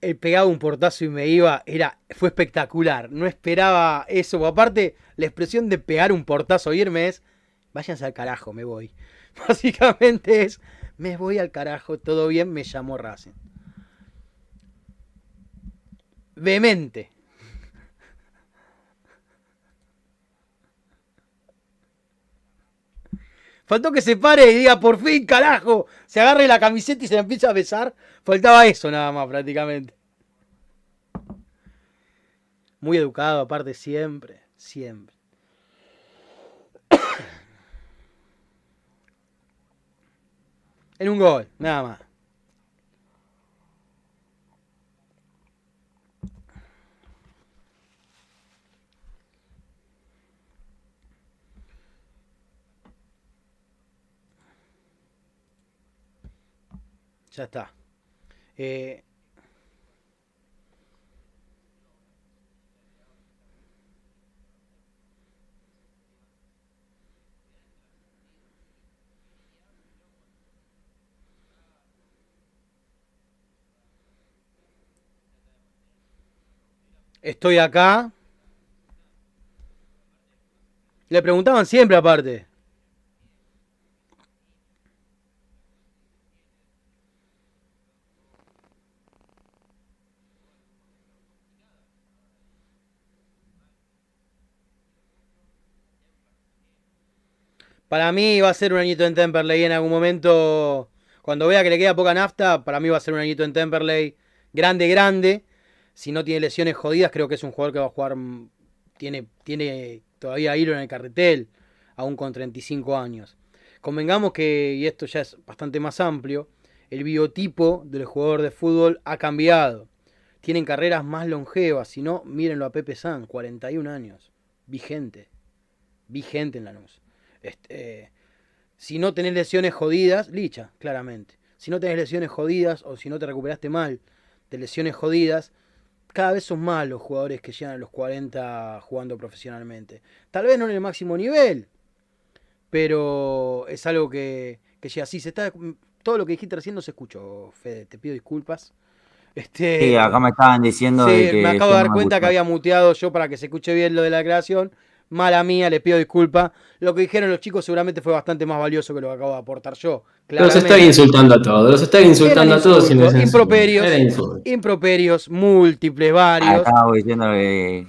el pegaba un portazo y me iba, era, fue espectacular. No esperaba eso. Aparte, la expresión de pegar un portazo y irme es, váyanse al carajo, me voy. [LAUGHS] Básicamente es, me voy al carajo, todo bien, me llamó Racing. Vehemente. Faltó que se pare y diga, por fin, carajo, se agarre la camiseta y se la empieza a besar. Faltaba eso nada más prácticamente. Muy educado, aparte, siempre, siempre. [COUGHS] en un gol, nada más. Ya está. Eh, Estoy acá. Le preguntaban siempre aparte. Para mí va a ser un añito en Temperley en algún momento. Cuando vea que le queda poca nafta, para mí va a ser un añito en Temperley. Grande, grande. Si no tiene lesiones jodidas, creo que es un jugador que va a jugar. mm, Tiene, tiene todavía hilo en el carretel, aún con 35 años. Convengamos que, y esto ya es bastante más amplio, el biotipo del jugador de fútbol ha cambiado. Tienen carreras más longevas. Si no, mírenlo a Pepe San, 41 años. Vigente. Vigente en Lanús. Este, eh, si no tenés lesiones jodidas, licha, claramente. Si no tenés lesiones jodidas o si no te recuperaste mal de lesiones jodidas, cada vez son más los jugadores que llegan a los 40 jugando profesionalmente. Tal vez no en el máximo nivel, pero es algo que, que llega así. Se está, todo lo que dijiste recién no se escuchó, Fede. Te pido disculpas. Este, Sí, acá me estaban diciendo Sí, de que me acabo de dar cuenta que había muteado yo para que se escuche bien lo de la creación. Mala mía, le pido disculpas. Lo que dijeron los chicos seguramente fue bastante más valioso que lo que acabo de aportar yo. Los claramente. están insultando a todos, los están insultando a todos. insultos, se improperios. Improperios, múltiples, varios. Acá voy diciendo que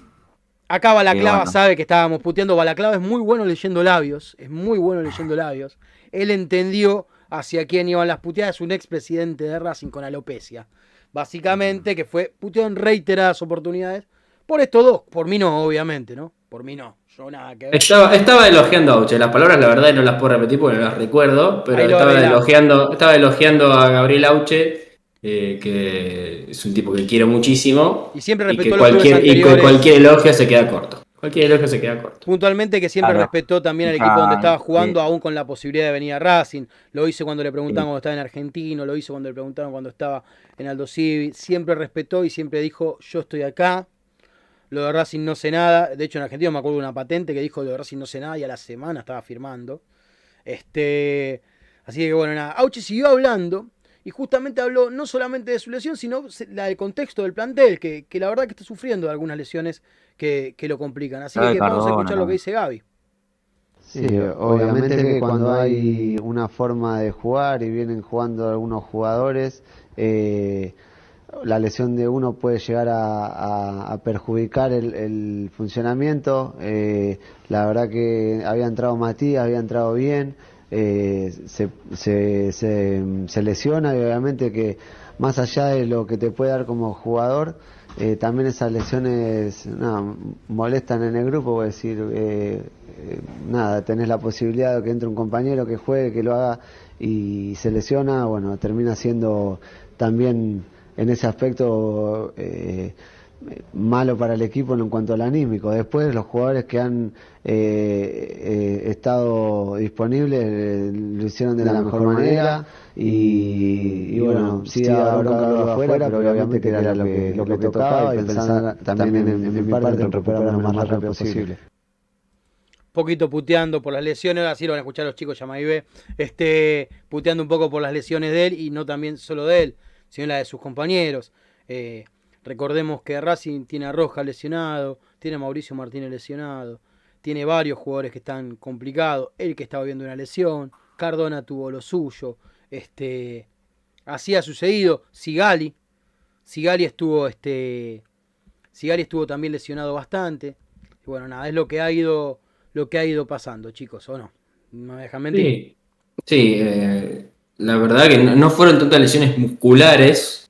Acá Balaclava bueno. sabe que estábamos puteando. Balaclava es muy bueno leyendo labios. Es muy bueno leyendo labios. Él entendió hacia quién iban las puteadas. Es un expresidente de Racing con alopecia. Básicamente, que fue puteado en reiteradas oportunidades. Por estos dos. Por mí no, obviamente, ¿no? Por mí no. Yo nada que ver. Estaba, estaba elogiando a Auche, las palabras la verdad no las puedo repetir porque no las recuerdo, pero estaba elogiando, estaba elogiando a Gabriel Auche, eh, que es un tipo que quiero muchísimo, Y siempre y que, respetó los clubes cualquier, y que cualquier elogio se queda corto. Cualquier elogio se queda corto. Puntualmente que siempre Claro. respetó también al Ah, equipo donde estaba jugando, sí. aún con la posibilidad de venir a Racing. Lo hizo cuando le preguntaban Sí. cuando estaba en Argentino, lo hizo cuando le preguntaron cuando estaba en Aldo Civi. Siempre respetó y siempre dijo, yo estoy acá. Lo de Racing no sé nada. De hecho, en Argentina me acuerdo de una patente que dijo lo de Racing no sé nada y a la semana estaba firmando. Este, así que bueno, nada. Auchi siguió hablando y justamente habló no solamente de su lesión, sino la del contexto del plantel, que, que la verdad que está sufriendo de algunas lesiones que, que lo complican. Así que vamos a escuchar lo que dice Gaby. Sí, obviamente que cuando hay una forma de jugar y vienen jugando algunos jugadores, eh, la lesión de uno puede llegar a, perjudicar el, funcionamiento. Eh, la verdad que había entrado Matías, había entrado bien, eh, se, se, se, se lesiona y obviamente que más allá de lo que te puede dar como jugador, eh, también esas lesiones molestan en el grupo, es decir, nada, tenés la posibilidad de que entre un compañero que juegue, que lo haga y se lesiona, bueno, termina siendo también en ese aspecto eh, malo para el equipo en cuanto al anímico. Después los jugadores que han eh, eh, estado disponibles eh, lo hicieron de la mejor manera y, y bueno, sí habrá bronca afuera, pero obviamente que era lo que, lo que tocaba y pensar también en, en mi parte en recuperarme lo más rápido posible. poquito puteando por las lesiones, así lo van a escuchar los chicos Yamaibé, este, puteando un poco por las lesiones de él y no también solo de él, sino la de sus compañeros. Eh, recordemos que Racing tiene a Roja lesionado, tiene a Mauricio Martínez lesionado, tiene varios jugadores que están complicados, él que estaba viendo una lesión, Cardona tuvo lo suyo, este, así ha sucedido, Sigali, Sigali estuvo, este, Sigali estuvo también lesionado bastante, bueno, nada, es lo que ha ido lo que ha ido pasando, chicos, ¿o no? ¿No me dejan mentir? Sí, sí eh, la verdad que no, fueron tantas lesiones musculares,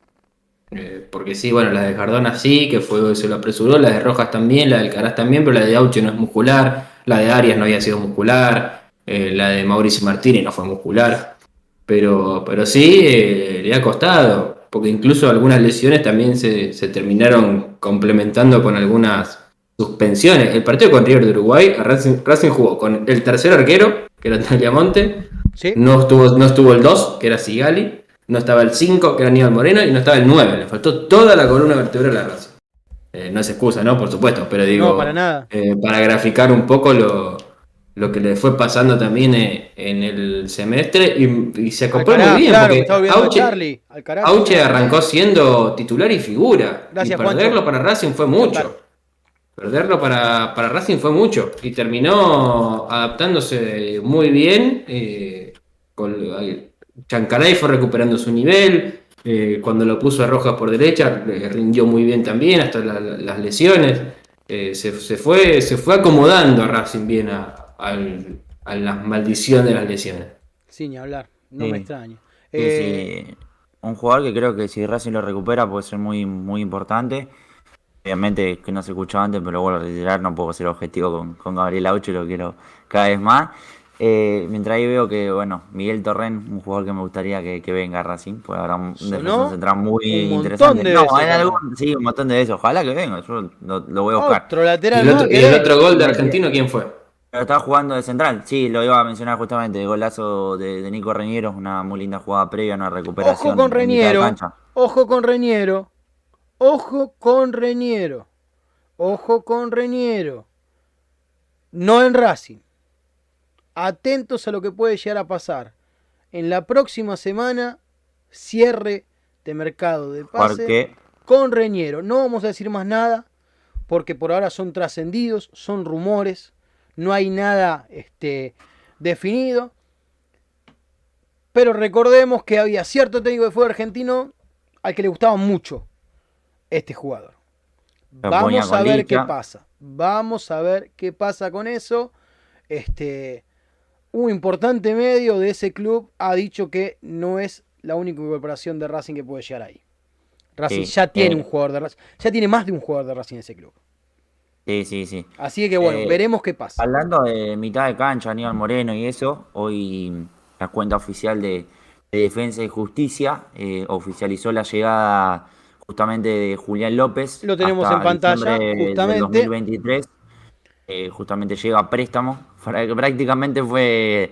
eh, porque sí, bueno, la de Cardona sí, que fue, se lo apresuró, la de Rojas también, la del Caraz también, pero la de Auche no es muscular, la de Arias no había sido muscular, eh, la de Mauricio Martínez no fue muscular, pero, pero sí, eh, le ha costado, porque incluso algunas lesiones también se, se terminaron complementando con algunas suspensiones. El partido con River de Uruguay, Racing, Racing jugó con el tercer arquero, que era Tagliamonte, ¿Sí? no estuvo, no estuvo el 2, que era Sigali, no estaba el 5, que era Aníbal Moreno, y no estaba el 9. Le faltó toda la columna vertebral a Racing. Eh, no es excusa, ¿no? Por supuesto, pero digo, No, para nada. eh, para graficar un poco lo, lo que le fue pasando también eh, en el semestre y, y se acopló muy bien, claro, porque Auche, Charlie. Auche arrancó siendo titular y figura. Gracias, y perderlo Juancho. para Racing fue mucho. Perderlo para, para Racing fue mucho. Y terminó adaptándose muy bien. eh, con, Chancaray fue recuperando su nivel. eh, cuando lo puso a Rojas por derecha, le rindió muy bien también, hasta la- la- las lesiones. Eh, se, se fue, se fue acomodando a Racing bien a, al- a la maldición de las lesiones. Sí, ni hablar. No Sí. me. Sí, Eh, sí. Un jugador que creo que si Racing lo recupera puede ser muy, muy importante. Obviamente que no se escuchó antes, pero vuelvo a reiterar, no puedo ser objetivo con, con Gabriel Aucho, lo quiero cada vez más. Eh, mientras ahí veo que, bueno, Miguel Torren, un jugador que me gustaría que, que venga a Racing, pues habrá un defensa central muy un montón interesante. de no, algún- sí, un montón de eso. Ojalá que venga, yo lo, lo voy a buscar. otro ¿Y el, otro, y ¿querés? el otro gol de Argentino quién fue? Pero estaba jugando de central, sí, lo iba a mencionar justamente, golazo de, de Nico Reñero, una muy linda jugada previa, una recuperación. Ojo con Reñero. Ojo con Reñero. Ojo con Reñero. Ojo con Reñero. No en Racing. Atentos a lo que puede llegar a pasar. En la próxima semana, cierre de mercado de pase con Reñero. No vamos a decir más nada, porque por ahora son trascendidos, son rumores, no hay nada este, definido. Pero recordemos que había cierto técnico de fútbol argentino al que le gustaba mucho este jugador. Lo Vamos a ver qué pasa. Vamos a ver qué pasa con eso. Este, un importante medio de ese club ha dicho que no es la única incorporación de Racing que puede llegar ahí. Racing Sí, ya tiene eh. un jugador de Racing, ya tiene más de un jugador de Racing en ese club. sí, sí, sí. Así que bueno, Eh, veremos qué pasa. Hablando de mitad de cancha, Aníbal Moreno y eso, hoy la cuenta oficial de, de Defensa y Justicia eh, oficializó la llegada justamente de Julián López. Lo tenemos en pantalla, del justamente. 2023. Eh, justamente llega a préstamo. Prácticamente fue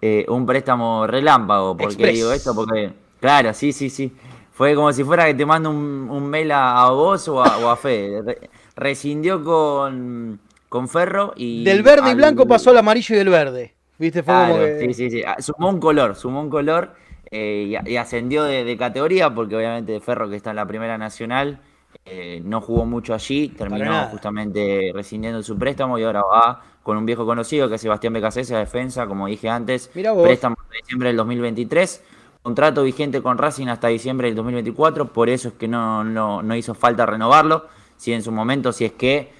eh, un préstamo relámpago. ¿Por qué digo esto? Porque, claro, sí, sí, sí. Fue como si fuera que te mando un, un mail a, a vos o a, o a Fede. [LAUGHS] Re- rescindió con, con Ferro y. Del verde y blanco pasó al amarillo y el verde. ¿Viste? Fue como Claro, que- sí, sí, sí. Ah, Sumó un color, sumó un color eh, y, y ascendió de, de categoría porque obviamente Ferro que está en la primera nacional eh, no jugó mucho allí, terminó justamente rescindiendo su préstamo y ahora va con un viejo conocido que es Sebastián Becasese a defensa, como dije antes, préstamo de diciembre del 2023. Contrato vigente con Racing hasta diciembre del 2024, por eso es que no, no, no hizo falta renovarlo. Si en su momento, si es que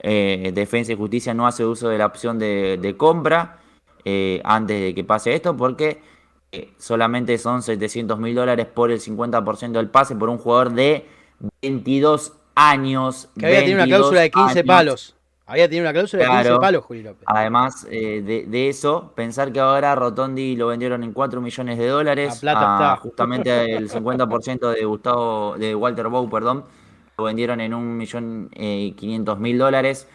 eh, Defensa y Justicia no hace uso de la opción de, de compra eh, antes de que pase esto, porque solamente son 700 mil dólares por el 50% del pase por un jugador de 22 años. que había tenido una 22 cláusula de 15 años. palos. Había tenido una cláusula de 15 Claro. palos, Juli López. Además eh, de, de eso, pensar que ahora Rotondi lo vendieron en 4 millones de dólares. La plata a está. Justamente el 50% de Gustavo, de Walter Bow, perdón, lo vendieron en 1.500.000 dólares.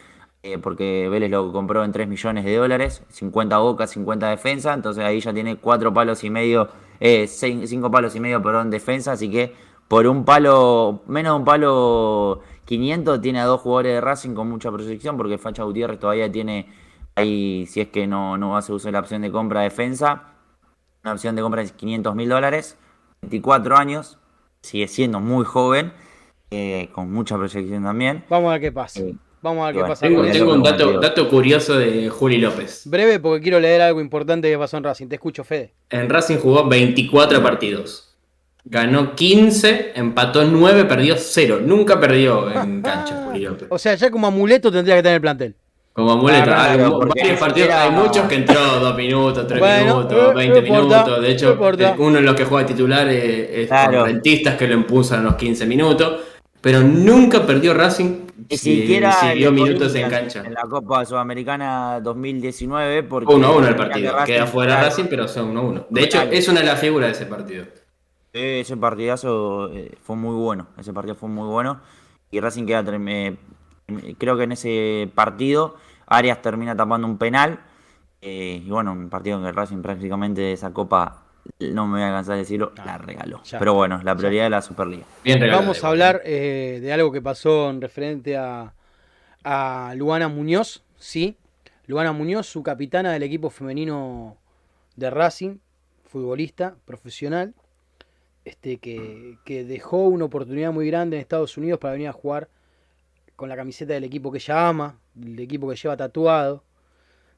Eh, porque Vélez lo compró en 3 millones de dólares, 50 Boca, 50 defensa, entonces ahí ya tiene 4 palos y medio, 5 palos y medio, perdón, defensa, así que por un palo, menos de un palo 500, tiene a dos jugadores de Racing con mucha proyección, porque Facha Gutiérrez todavía tiene ahí, si es que no, no hace uso de la opción de compra defensa, una opción de compra de 500 mil dólares, 24 años, sigue siendo muy joven, eh, con mucha proyección también. Vamos a ver qué pasa. Vamos a ver qué bueno, pasa. Tengo, con tengo un dato, dato curioso de Juli López. Breve porque quiero leer algo importante que pasó en Racing. Te escucho, Fede. En Racing jugó 24 partidos. Ganó 15, empató 9, perdió 0. Nunca perdió en cancha, [LAUGHS] Juli López. O sea, ya como amuleto tendría que estar en el plantel. Como amuleto. Claro, hay claro, porque varios partidos, era- hay muchos que entró 2 minutos, 3 Bueno, minutos, eh, 20 no importa, minutos. De hecho, eh, uno de los que juega titular eh, es Claro. rentistas que lo impulsan a los 15 minutos. Pero nunca perdió Racing Ni si, siquiera si el dio de minutos en cancha. En la Copa Sudamericana 2019, porque 1 a 1 el partido. que Queda fuera claro, Racing, pero son 1 a 1. De hecho, es una de las figuras de ese partido. Ese partidazo eh, fue muy bueno. Ese partido fue muy bueno. Y Racing queda. eh, creo que en ese partido Arias termina tapando un penal. eh, y bueno, un partido en que Racing prácticamente esa copa no me voy a cansar de decirlo, Ah, la regaló. ya. Pero bueno, la prioridad de la Superliga. Bien regalado, Vamos a hablar eh, de algo que pasó en referente a, a Luana Muñoz, sí. Luana Muñoz, su capitana del equipo femenino de Racing, futbolista profesional, este, que, que dejó una oportunidad muy grande en Estados Unidos para venir a jugar con la camiseta del equipo que ella ama, del equipo que lleva tatuado,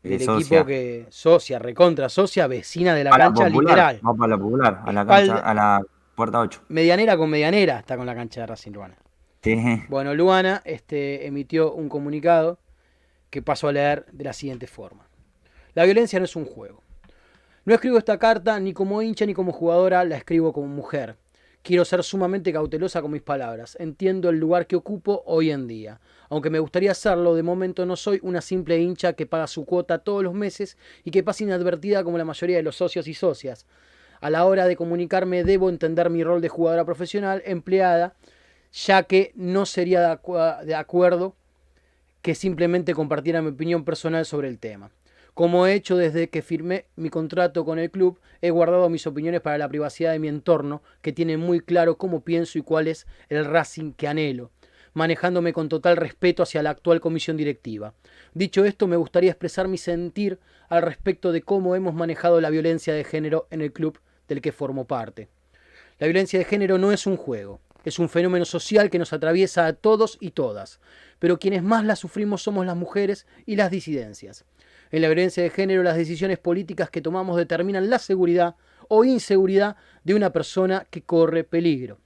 del socia. equipo que socia, recontra socia, vecina de la a la cancha, popular, literal. para la popular, a la cancha, a la puerta 8. Medianera con medianera está con la cancha de Racing Luana. Sí. Bueno, Luana este, emitió un comunicado que paso a leer de la siguiente forma. La violencia no es un juego. No escribo esta carta ni como hincha ni como jugadora, la escribo como mujer. Quiero ser sumamente cautelosa con mis palabras. Entiendo el lugar que ocupo hoy en día. Aunque me gustaría hacerlo, de momento no soy una simple hincha que paga su cuota todos los meses y que pasa inadvertida como la mayoría de los socios y socias. A la hora de comunicarme debo entender mi rol de jugadora profesional, empleada, ya que no sería de, de acuerdo que simplemente compartiera mi opinión personal sobre el tema. Como he hecho desde que firmé mi contrato con el club, he guardado mis opiniones para la privacidad de mi entorno, que tiene muy claro cómo pienso y cuál es el Racing que anhelo, manejándome con total respeto hacia la actual comisión directiva. Dicho esto, me gustaría expresar mi sentir al respecto de cómo hemos manejado la violencia de género en el club del que formo parte. La violencia de género no es un juego, es un fenómeno social que nos atraviesa a todos y todas, pero quienes más la sufrimos somos las mujeres y las disidencias. En la violencia de género las decisiones políticas que tomamos determinan la seguridad o inseguridad de una persona que corre peligro.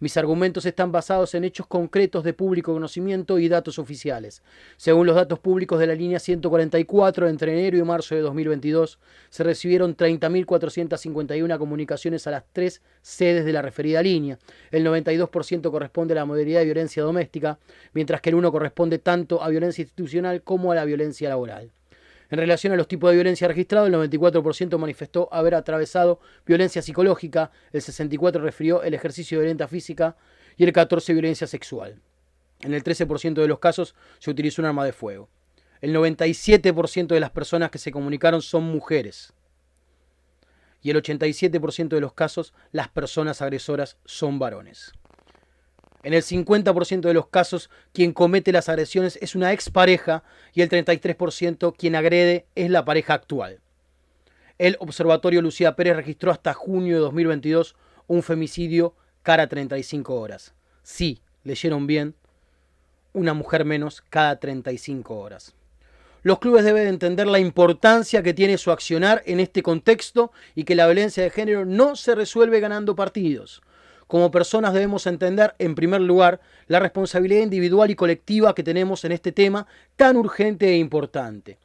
Mis argumentos están basados en hechos concretos de público conocimiento y datos oficiales. Según los datos públicos de la línea 144, entre enero y marzo de 2022 se recibieron 30.451 comunicaciones a las tres sedes de la referida línea. El 92% corresponde a la modalidad de violencia doméstica, mientras que el 1 corresponde tanto a violencia institucional como a la violencia laboral. En relación a los tipos de violencia registrados, el 94% manifestó haber atravesado violencia psicológica, el 64% refirió el ejercicio de violencia física y el 14% violencia sexual. En el 13% de los casos se utilizó un arma de fuego. El 97% de las personas que se comunicaron son mujeres. Y el 87% de los casos las personas agresoras son varones. En el 50% de los casos, quien comete las agresiones es una expareja y el 33% quien agrede es la pareja actual. El Observatorio Lucía Pérez registró hasta junio de 2022 un femicidio cada 35 horas. Sí, leyeron bien, una mujer menos cada 35 horas. Los clubes deben entender la importancia que tiene su accionar en este contexto y que la violencia de género no se resuelve ganando partidos. Como personas debemos entender, en primer lugar, la responsabilidad individual y colectiva que tenemos en este tema tan urgente e importante.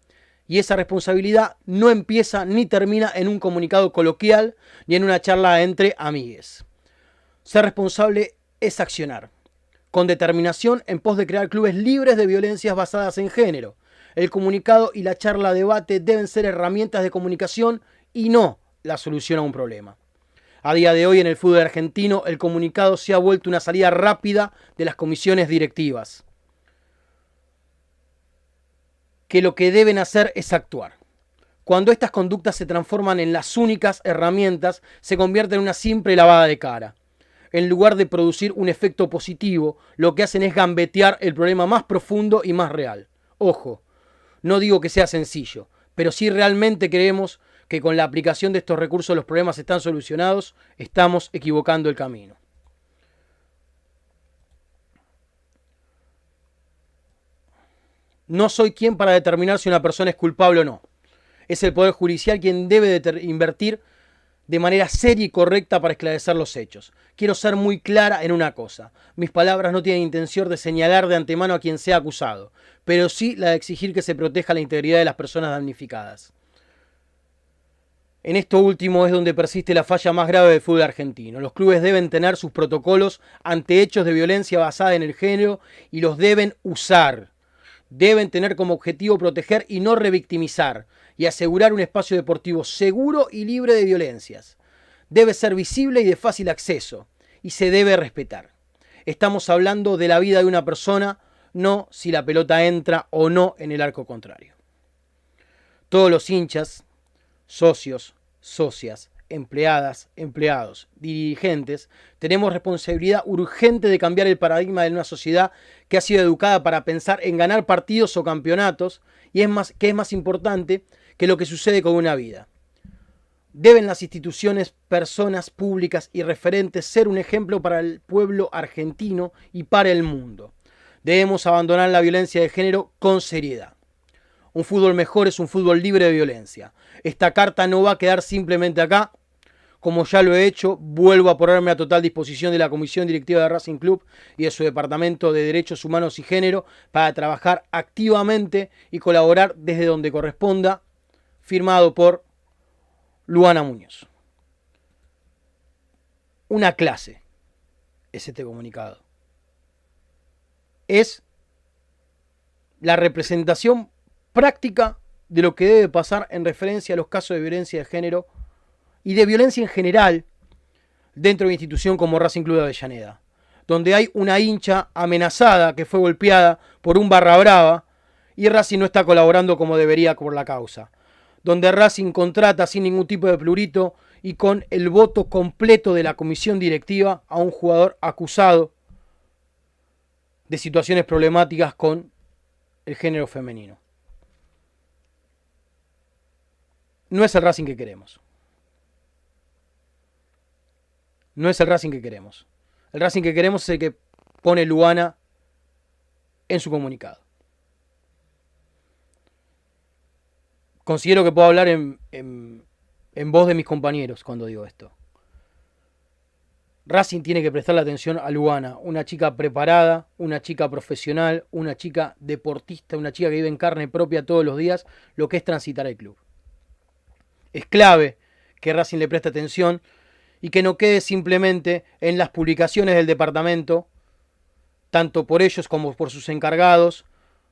Y esa responsabilidad no empieza ni termina en un comunicado coloquial ni en una charla entre amigues. Ser responsable es accionar, con determinación en pos de crear clubes libres de violencias basadas en género. El comunicado y la charla debate deben ser herramientas de comunicación y no la solución a un problema. A día de hoy en el fútbol argentino el comunicado se ha vuelto una salida rápida de las comisiones directivas. Que lo que deben hacer es actuar. Cuando estas conductas se transforman en las únicas herramientas, se convierte en una simple lavada de cara. En lugar de producir un efecto positivo, lo que hacen es gambetear el problema más profundo y más real. Ojo, no digo que sea sencillo, pero si realmente creemos que con la aplicación de estos recursos los problemas están solucionados, estamos equivocando el camino. No soy quien para determinar si una persona es culpable o no. Es el Poder Judicial quien debe invertir de manera seria y correcta para esclarecer los hechos. Quiero ser muy clara en una cosa. Mis palabras no tienen intención de señalar de antemano a quien sea acusado, pero sí la de exigir que se proteja la integridad de las personas damnificadas. En esto último es donde persiste la falla más grave del fútbol argentino. Los clubes deben tener sus protocolos ante hechos de violencia basada en el género y los deben usar. Deben tener como objetivo proteger y no revictimizar y asegurar un espacio deportivo seguro y libre de violencias. Debe ser visible y de fácil acceso y se debe respetar. Estamos hablando de la vida de una persona, no si la pelota entra o no en el arco contrario. Todos los hinchas, socios, socias, empleadas, empleados, dirigentes, tenemos responsabilidad urgente de cambiar el paradigma de una sociedad que ha sido educada para pensar en ganar partidos o campeonatos y es más, que es más importante que lo que sucede con una vida. Deben las instituciones, personas públicas y referentes ser un ejemplo para el pueblo argentino y para el mundo. Debemos abandonar la violencia de género con seriedad. Un fútbol mejor es un fútbol libre de violencia. Esta carta no va a quedar simplemente acá. Como ya lo he hecho, vuelvo a ponerme a total disposición de la Comisión Directiva de Racing Club y de su Departamento de Derechos Humanos y Género para trabajar activamente y colaborar desde donde corresponda. Firmado por Luana Muñoz. Una clase es este comunicado. Es la representación práctica de lo que debe pasar en referencia a los casos de violencia de género y de violencia en general dentro de una institución como Racing Club de Avellaneda, donde hay una hincha amenazada que fue golpeada por un barra brava y Racing no está colaborando como debería por la causa donde Racing contrata sin ningún tipo de plurito y con el voto completo de la comisión directiva a un jugador acusado de situaciones problemáticas con el género femenino. No es el Racing que queremos. No es el Racing que queremos. El Racing que queremos es el que pone Luana en su comunicado. considero que puedo hablar en, voz de mis compañeros cuando digo esto. Racing tiene que prestarle atención a Luana, una chica preparada, una chica profesional, una chica deportista, una chica que vive en carne propia todos los días lo que es transitar el club. Es clave que Racing le preste atención y que no quede simplemente en las publicaciones del departamento, tanto por ellos como por sus encargados,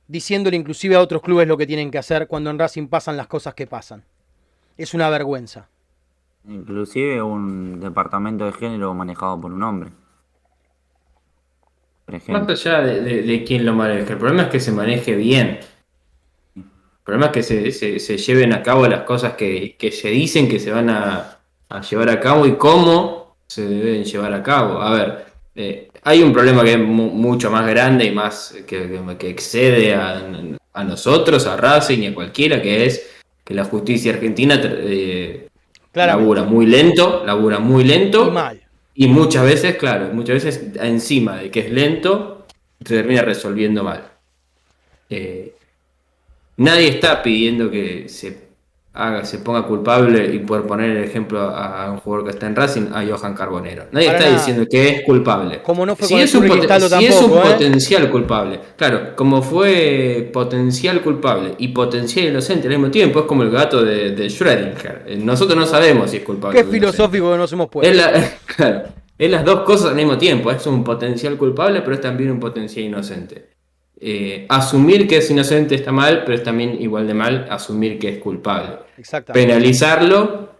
diciéndole inclusive a otros clubes lo que tienen que hacer cuando en Racing pasan las cosas que pasan. Es una vergüenza. Inclusive un departamento de género manejado por un hombre. Más allá de, quién lo maneja, el problema es que se maneje bien. Problema es que se, lleven a cabo las cosas que, se dicen que se van a, llevar a cabo y cómo se deben llevar a cabo. A ver, eh, hay un problema que es mucho más grande y más que, excede a, nosotros, a Racing y a cualquiera, que es que la justicia argentina eh, labura muy lento, labura muy lento. Y muchas veces, claro, muchas veces encima de que es lento, se termina resolviendo mal. Eh, nadie está pidiendo que se se ponga culpable y poder poner el ejemplo a, un jugador que está en Racing, a Johan Carbonero. Nadie está diciendo que es culpable. Como no fue si es un, si es un ¿eh? potencial culpable, claro, como fue potencial culpable y potencial inocente al mismo tiempo, es como el gato de, Schrödinger. Eh, nosotros no sabemos si es culpable. Qué filosófico que nos hemos puesto. Es, [LAUGHS] claro, es las dos cosas al mismo tiempo. Es un potencial culpable, pero es también un potencial inocente. Eh, asumir que es inocente está mal, pero es también igual de mal asumir que es culpable. Penalizarlo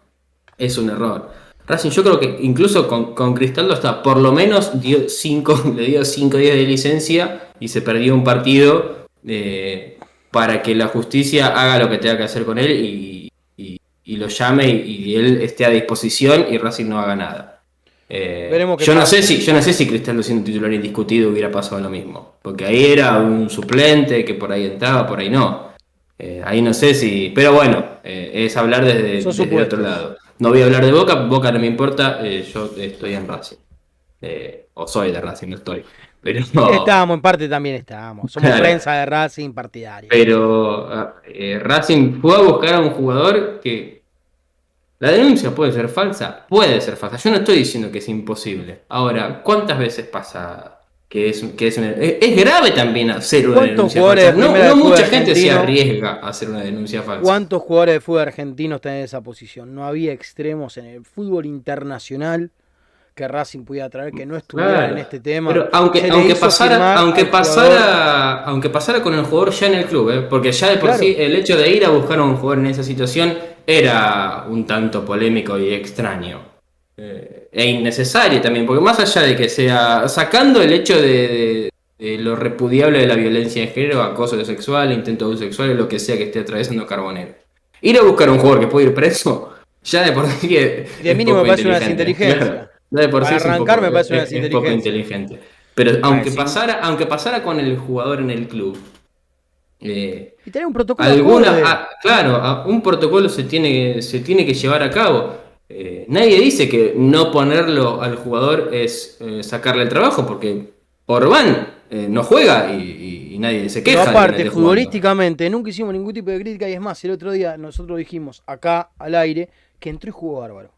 es un error. Racing, yo creo que incluso con, Cristaldo hasta por lo menos dio cinco, [LAUGHS] le dio 5 días de licencia y se perdió un partido eh, para que la justicia haga lo que tenga que hacer con él y, lo llame y, y, él esté a disposición y Racing no haga nada. Eh, yo, no sé si, yo no sé si Cristaldo siendo titular indiscutido hubiera pasado lo mismo. Porque ahí era un suplente que por ahí entraba, por ahí no. Eh, ahí no sé si. Pero bueno, eh, es hablar desde, desde otro lado. No voy a hablar de Boca, Boca no me importa, yo estoy en Racing. o soy de Racing, no estoy. Pero, [LAUGHS] estábamos, en parte también estábamos. Somos prensa de Racing partidario. Pero Racing fue a buscar a un jugador que la denuncia puede ser falsa, puede ser falsa. Yo no estoy diciendo que es imposible. Ahora, ¿cuántas veces pasa que es, que es, es grave también hacer una denuncia falsa? No, mucha gente se arriesga a hacer una denuncia falsa. ¿Cuántos jugadores de fútbol argentino están en esa posición? No había extremos en el fútbol internacional que Racing pudiera traer que no estuviera en este tema. Pero aunque, aunque pasara, aunque pasara, aunque pasara con el jugador ya en el club, ¿eh? porque ya de por sí el hecho de ir a buscar a un jugador en esa situación era un tanto polémico y extraño. Eh, e innecesario también, porque más allá de que sea, sacando el hecho de, lo repudiable de la violencia de género, acoso sexual, intento de sexual, lo que sea que esté atravesando Carbonero. Ir a buscar a un jugador que puede ir preso, Ya de por sí es, De mínimo parece una. Claro, de por Para arrancar me parece una es- es poco inteligente. Pero aunque sí. pasara, aunque pasara con el jugador en el club, eh, Y tener un protocolo alguna, acorde. ah, claro, ah, un protocolo se tiene, se tiene que llevar a cabo. Eh, nadie dice que no ponerlo al jugador es eh, sacarle el trabajo, porque Orbán no juega y, y- y nadie se Pero queja. de que no aparte, jugando. futbolísticamente, nunca hicimos ningún tipo de crítica y es más, el otro día nosotros dijimos acá al aire que entró y jugó bárbaro.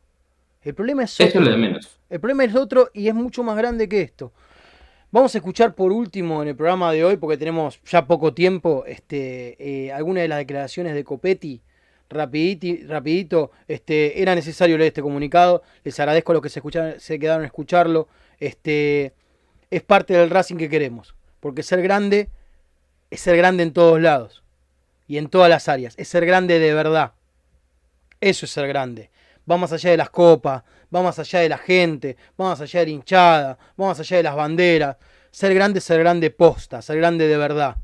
El problema es Eso es otro. lo de menos. El problema es otro y es mucho más grande que esto. Vamos a escuchar por último en el programa de hoy, porque tenemos ya poco tiempo, este, eh, algunas de las declaraciones de Copetti. Rapiditi- rapidito, este, era necesario leer este comunicado. Les agradezco a los que se, escucharon, se quedaron a escucharlo. Este, es parte del Racing que queremos. Porque ser grande es ser grande en todos lados y en todas las áreas. Es ser grande de verdad. Eso es ser grande. Va más allá de las copas, va más allá de la gente, va más allá de la hinchada, va más allá de las banderas. Ser grande es ser grande posta, ser grande de verdad.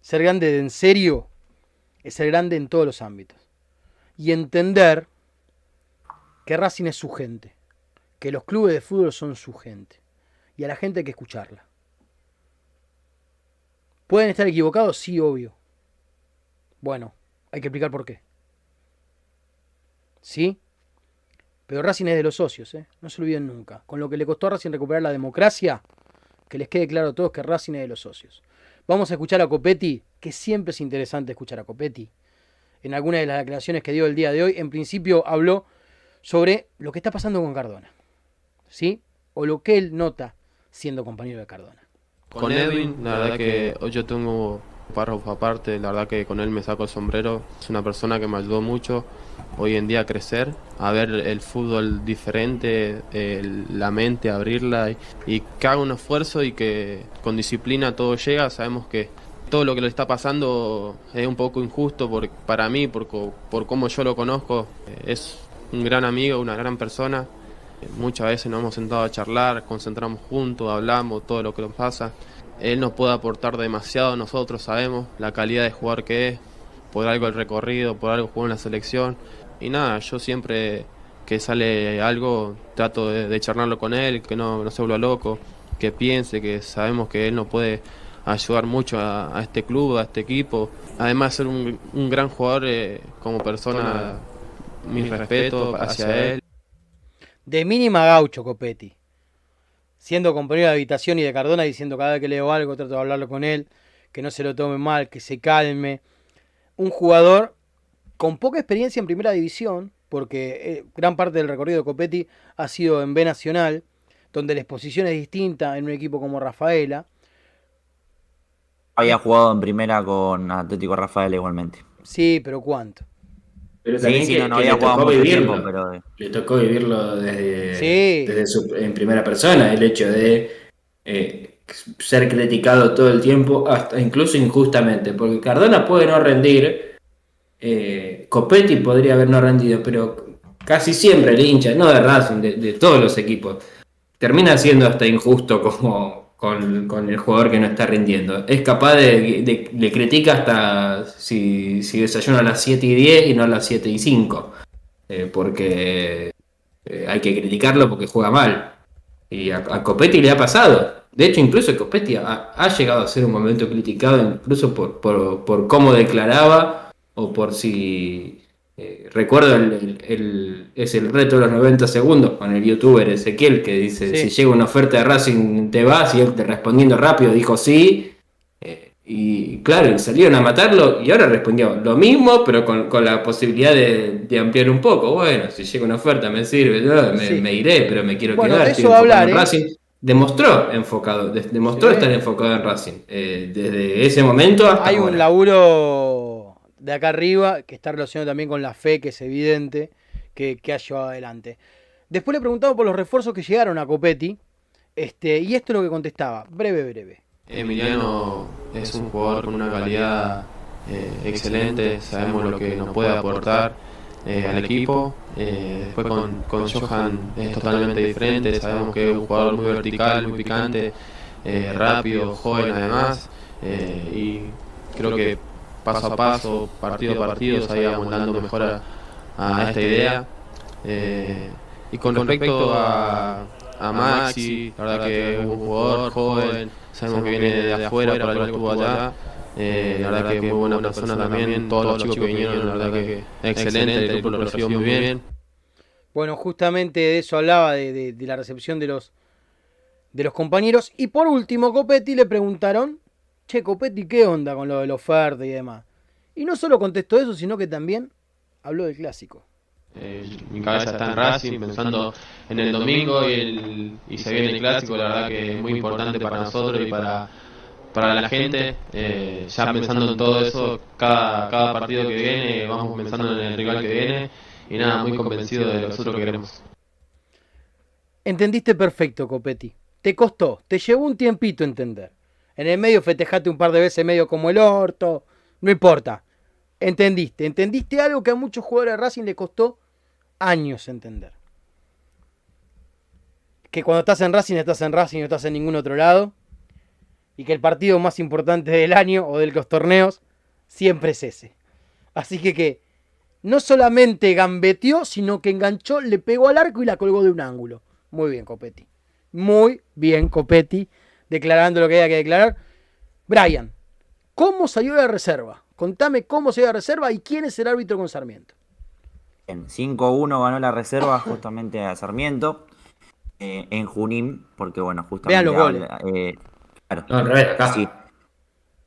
Ser grande de en serio es ser grande en todos los ámbitos. Y entender que Racing es su gente, que los clubes de fútbol son su gente. Y a la gente hay que escucharla. ¿Pueden estar equivocados? Sí, obvio. Bueno, hay que explicar por qué. ¿Sí? Pero Racing es de los socios, ¿eh? No se olviden nunca. Con lo que le costó a Racing recuperar la democracia, que les quede claro a todos que Racing es de los socios. Vamos a escuchar a Copetti, que siempre es interesante escuchar a Copetti. En alguna de las declaraciones que dio el día de hoy, en principio habló sobre lo que está pasando con Cardona. ¿Sí? O lo que él nota siendo compañero de Cardona. Con Edwin, la verdad que hoy yo tengo un párrafo aparte, la verdad que con él me saco el sombrero. Es una persona que me ayudó mucho hoy en día crecer, a ver el fútbol diferente, la mente, abrirla y, y que haga un esfuerzo y que con disciplina todo llega. Sabemos que todo lo que le está pasando es un poco injusto por, para mí, por, por cómo yo lo conozco. Es un gran amigo, una gran persona. Muchas veces nos hemos sentado a charlar, concentramos juntos, hablamos todo lo que nos pasa. Él nos puede aportar demasiado, nosotros sabemos la calidad de jugador que es, por algo el recorrido, por algo jugó en la selección. Y nada, yo siempre que sale algo trato de, de charlarlo con él, que no, no se vuelva loco, que piense, que sabemos que él nos puede ayudar mucho a, a este club, a este equipo. Además de ser un, un gran jugador eh, como persona, mi respeto hacia él. De mínima gaucho Copetti. Siendo compañero de habitación y de Cardona diciendo cada vez que leo algo trato de hablarlo con él, que no se lo tome mal, que se calme. Un jugador con poca experiencia en primera división, porque eh, gran parte del recorrido de Copetti ha sido en B Nacional, donde la exposición es distinta en un equipo como Rafaela. Había jugado en primera con Atlético Rafael igualmente. Sí, pero ¿cuánto? Pero Sí, también sí, que, no, no que había le jugado tocó mucho vivirlo. tiempo, pero eh, Le tocó vivirlo desde, Sí. desde su- en primera persona, el hecho de eh, ser criticado todo el tiempo, hasta incluso injustamente, porque Cardona puede no rendir, eh, Copetti podría haber no rendido, pero casi siempre el hincha, no de Racing, de, todos los equipos, termina siendo hasta injusto como con, con el jugador que no está rindiendo. Es capaz de, le critica hasta si, si desayuna a las 7 y 10 y no a las 7 y 5. eh, porque eh, hay que criticarlo porque juega mal. Y a Copetti le ha pasado. De hecho, incluso Copetti ha, ha llegado a ser un momento criticado, incluso por, por, por cómo declaraba o por si. eh, recuerdo el, el- el- es el reto de los 90 segundos con el youtuber Ezequiel que dice: Sí. Si llega una oferta de Racing, te vas. Y él te respondiendo rápido dijo sí. Eh, y claro, y salieron a matarlo y ahora respondió lo mismo, pero con, con la posibilidad de, de ampliar un poco. Bueno, si llega una oferta me sirve, yo me, Sí. me iré, pero me quiero Bueno, quedar. eso hablar, ¿eh? Racing. Demostró enfocado, de- demostró Sí. estar enfocado en Racing. eh, desde ese momento hasta Hay un laburo de acá arriba que está relacionado también con la fe, que es evidente que, que ha llevado adelante. Después le preguntaba por los refuerzos que llegaron a Copetti, este, y esto es lo que contestaba, breve, breve. Emiliano es un jugador con una calidad eh, excelente, sabemos lo que nos puede aportar eh, al equipo. Eh, después con, con Johan es totalmente diferente, sabemos que es un jugador muy vertical, muy picante, eh, rápido, joven además, eh, y creo que paso a paso, partido a partido, se ha amoldando mejor a, esta idea. Y con respecto a, a Maxi, la verdad que es un jugador joven, sabemos que viene de afuera, pero algo estuvo allá. Eh, la verdad que muy buena persona también, todos los chicos que vinieron, la verdad que excelente, el grupo lo recibió muy bien. Bueno, justamente de eso hablaba, de, de- de la recepción de los, de los compañeros. Y por último, Copetti le preguntaron, che, Copetti, ¿qué onda con lo de la oferta y demás? Y no solo contestó eso, sino que también habló del clásico. Eh, mi cabeza está en Racing, pensando en el domingo y, el, y se viene el clásico, la verdad que es muy importante para nosotros y para, para la gente. Eh, ya pensando en todo eso, cada, partido que viene, vamos pensando en el rival que viene y nada, muy convencido de nosotros que queremos. Entendiste perfecto, Copetti. Te costó, te llevó un tiempito entender. En el medio festejaste un par de veces medio como el orto. No importa. Entendiste. Entendiste algo que a muchos jugadores de Racing le costó años entender. Que cuando estás en Racing, estás en Racing y no estás en ningún otro lado. Y que el partido más importante del año o de los torneos siempre es ese. Así que que no solamente gambeteó, sino que enganchó, le pegó al arco y la colgó de un ángulo. Muy bien, Copetti. Muy bien, Copetti, declarando lo que había que declarar. Brian, ¿cómo salió la reserva? Contame cómo salió la reserva y quién es el árbitro con Sarmiento. Bien, 5-1 ganó la reserva justamente a Sarmiento eh, en Junín, porque bueno, justamente. Vean los goles. eh, claro. No, al revés, acá. Sí.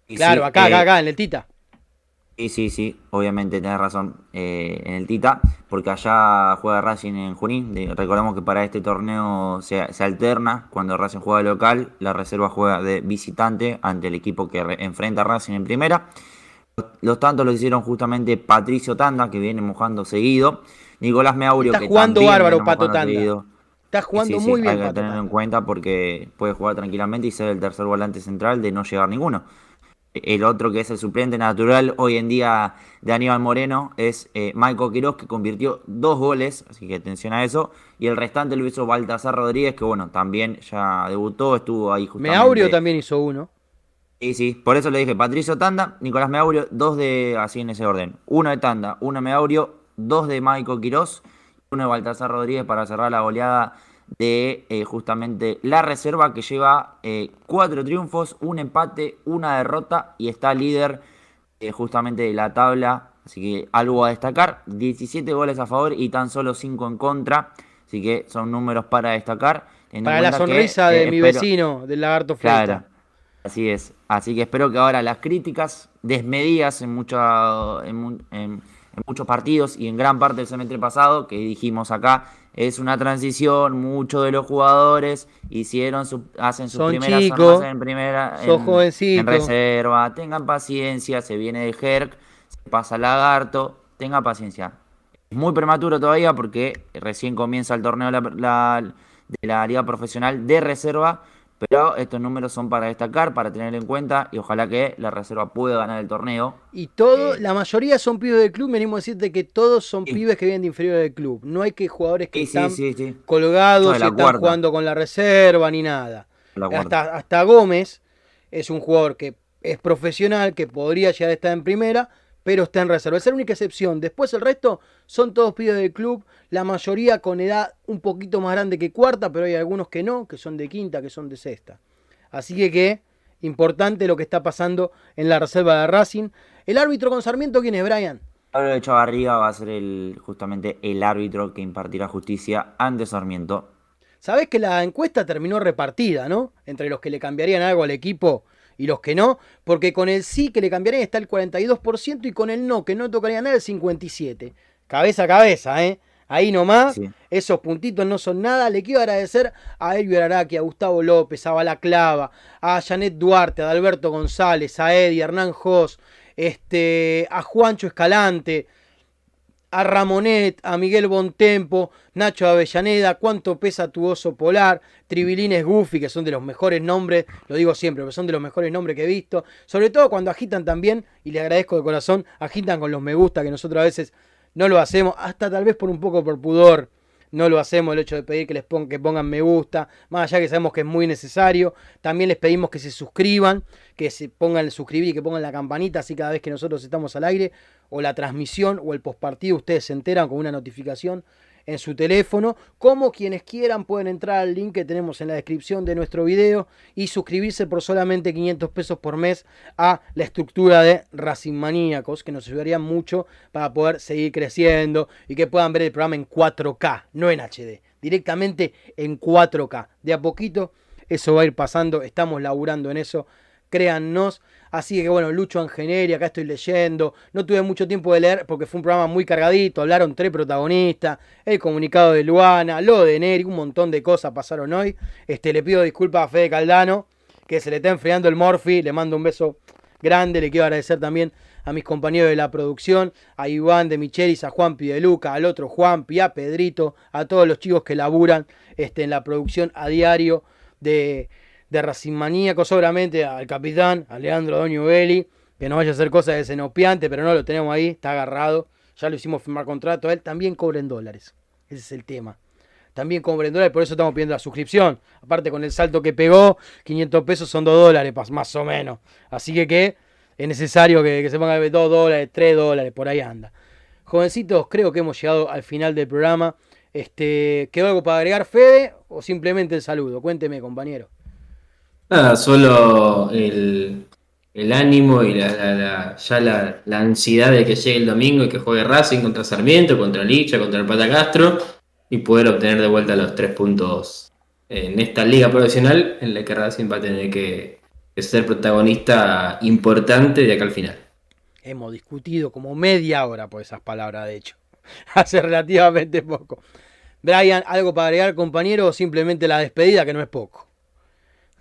Y Claro, sí, acá, eh, acá, acá, en el Tita. Sí, sí, sí, obviamente tenés razón eh, en el Tita, porque allá juega Racing en Junín. De- recordemos que para este torneo se, se alterna, cuando Racing juega de local, la reserva juega de visitante ante el equipo que re- enfrenta a Racing en primera. Los, los tantos los hicieron justamente Patricio Tanda, que viene mojando seguido. Nicolás Meaurio, Está que jugando también bárbaro, viene Pato mojando Tanda. seguido. Está jugando Sí, sí, muy bien, Hay que Pato tenerlo en cuenta porque puede jugar tranquilamente y ser el tercer volante central de no llegar ninguno. El otro que es el suplente natural hoy en día de Aníbal Moreno es eh, Michael Quiroz, que convirtió dos goles, así que atención a eso. Y el restante lo hizo Baltasar Rodríguez, que bueno, también ya debutó, estuvo ahí justamente. Meaurio también hizo uno. Sí, sí, por eso le dije Patricio Tanda, Nicolás Meaurio, dos de, así en ese orden. Uno de Tanda, uno de Meaurio, dos de Michael Quiroz, de Baltasar Rodríguez para cerrar la goleada de eh, justamente la reserva que lleva eh, cuatro triunfos, un empate, una derrota y está líder eh, justamente de la tabla. Así que algo a destacar, 17 goles a favor y tan solo 5 en contra. Así que son números para destacar. Para la que, sonrisa de mi espero- vecino, del lagarto Fleta. Claro, así es. Así que espero que ahora las críticas desmedidas en, mucha- en, mu- en- en muchos partidos y en gran parte del semestre pasado, que dijimos acá, es una transición, muchos de los jugadores hicieron su, hacen sus Son primeras chicos, armas en primera en, reserva, tengan paciencia, se viene de Herc, se pasa Lagarto, tengan paciencia. Es muy prematuro todavía porque recién comienza el torneo la- la- de la liga profesional de reserva, pero estos números son para destacar, para tener en cuenta y ojalá que la reserva pueda ganar el torneo. Y todo, Eh, la mayoría son pibes del club, venimos a decirte que todos son Sí. pibes que vienen de inferior del club. No hay que jugadores que Sí, están sí, colgados No, y están cuarta. jugando con la reserva ni nada. Hasta, hasta Gómez es un jugador que es profesional, que podría llegar a estar en primera, pero está en reserva. Esa es la única excepción. Después el resto son todos pibes del club, la mayoría con edad un poquito más grande que cuarta, pero hay algunos que no, que son de quinta, que son de sexta. Así que que importante lo que está pasando en la reserva de Racing. El árbitro con Sarmiento, ¿quién es, Brian? Pablo de Chavarría va a ser el, justamente el árbitro que impartirá justicia ante Sarmiento. Sabés que la encuesta terminó repartida, ¿no? Entre los que le cambiarían algo al equipo y los que no, porque con el sí que le cambiarían está el 42% y con el no que no tocaría nada el 57%. Cabeza a cabeza, ¿eh? Ahí nomás, Sí. esos puntitos no son nada. Le quiero agradecer a Elvio Araki, a Gustavo López, a Balaclava, a Janet Duarte, a Alberto González, a Eddie, a Hernán Jos, este, a Juancho Escalante, a Ramonet, a Miguel Bontempo, Nacho Avellaneda, cuánto pesa tu oso polar, Tribilines Goofy, que son de los mejores nombres, lo digo siempre, pero son de los mejores nombres que he visto, sobre todo cuando agitan también, y le agradezco de corazón, agitan con los me gusta, que nosotros a veces no lo hacemos, hasta tal vez por un poco por pudor no lo hacemos el hecho de pedir que les pongan, que pongan me gusta, más allá que sabemos que es muy necesario. También les pedimos que se suscriban, que se pongan suscribir y que pongan la campanita, así cada vez que nosotros estamos al aire, o la transmisión o el postpartido, ustedes se enteran con una notificación en su teléfono, como quienes quieran pueden entrar al link que tenemos en la descripción de nuestro video y suscribirse por solamente 500 pesos por mes a la estructura de Racing Maníacos, que nos ayudaría mucho para poder seguir creciendo y que puedan ver el programa en 4K, no en HD, directamente en 4K. De a poquito eso va a ir pasando, estamos laburando en eso, créannos. Así que bueno, Lucho Angeneri, acá estoy leyendo. No tuve mucho tiempo de leer porque fue un programa muy cargadito. Hablaron tres protagonistas, el comunicado de Luana, lo de Neri, un montón de cosas pasaron hoy. Este, le pido disculpas a Fede Caldano, que se le está enfriando el Morphy. Le mando un beso grande. Le quiero agradecer también a mis compañeros de la producción, a Iván de Michelis, a Juan de Luca, al otro Juan a Pedrito, a todos los chicos que laburan este, en la producción a diario de de Racing Maníaco, seguramente al capitán, a Leandro Doño que no vaya a hacer cosas de senopiante, pero no lo tenemos ahí, está agarrado. Ya lo hicimos firmar contrato, él también cobra en dólares. Ese es el tema. También cobra en dólares, por eso estamos pidiendo la suscripción. Aparte con el salto que pegó, 500 pesos son 2 dólares, más o menos. Así que, que es necesario que, se ponga 2 dólares, 3 dólares, por ahí anda. Jovencitos, creo que hemos llegado al final del programa. Este, ¿Quedó algo para agregar, Fede? ¿O simplemente el saludo? Cuénteme, compañero. Nada, solo el, ánimo y la, ya la, ansiedad de que llegue el domingo y que juegue Racing contra Sarmiento, contra Licha, contra el Pata Castro y poder obtener de vuelta los tres puntos en esta liga profesional en la que Racing va a tener que, ser protagonista importante de acá al final. Hemos discutido como media hora por esas palabras, de hecho, [LAUGHS] hace relativamente poco. Brian, ¿algo para agregar, compañero, o simplemente la despedida, que no es poco?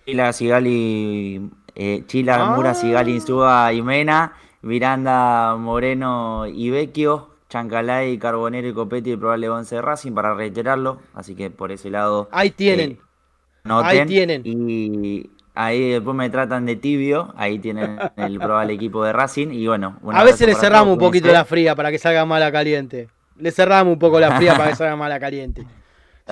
Chila, Sigali, eh, Chila, Mura, ah. Sigali, Insúa y Mena, Miranda, Moreno y Vecchio, Chancalay, Carbonero y Copetti y probable 11 de Racing para reiterarlo. Así que por ese lado. Ahí tienen. Eh, ahí tienen. Y ahí después me tratan de tibio. Ahí tienen el probable [LAUGHS] equipo de Racing. Y bueno. A veces le cerramos un poquito la fría para que salga mala caliente. Le cerramos un poco la fría para que salga mala caliente. [LAUGHS]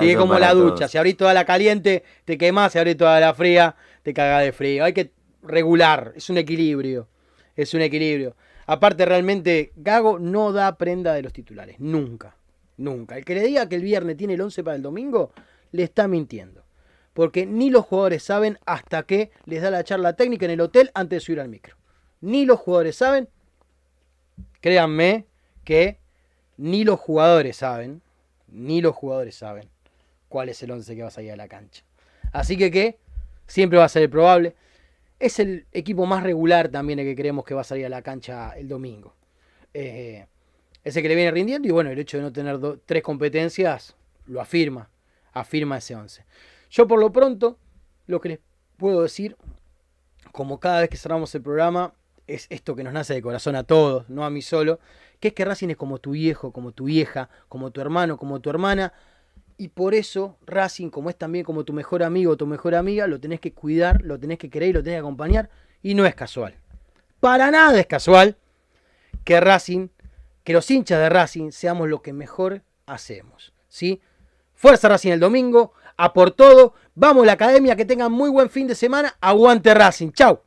Sí, como la ducha. Si abrís toda la caliente, te quemás. Si abrís toda la fría, te cagás de frío. Hay que regular. Es un equilibrio. Es un equilibrio. Aparte, realmente, Gago no da prenda de los titulares. Nunca. Nunca. El que le diga que el viernes tiene el 11 para el domingo, le está mintiendo. Porque ni los jugadores saben hasta que les da la charla técnica en el hotel antes de subir al micro. Ni los jugadores saben. Créanme que ni los jugadores saben. Ni los jugadores saben cuál es el 11 que va a salir a la cancha. Así que que siempre va a ser probable. Es el equipo más regular también el que creemos que va a salir a la cancha el domingo. Eh, ese que le viene rindiendo y bueno, el hecho de no tener tres competencias lo afirma, afirma ese 11. Yo por lo pronto, lo que les puedo decir, como cada vez que cerramos el programa, es esto que nos nace de corazón a todos, no a mí solo, que es que Racing es como tu viejo, como tu vieja, como tu hermano, como tu hermana, y por eso Racing, como es también como tu mejor amigo o tu mejor amiga, lo tenés que cuidar, lo tenés que querer y lo tenés que acompañar. Y no es casual. Para nada es casual que Racing, que los hinchas de Racing seamos lo que mejor hacemos. ¿sí? Fuerza Racing el domingo, a por todo. Vamos a la academia, que tengan muy buen fin de semana. Aguante Racing. Chau.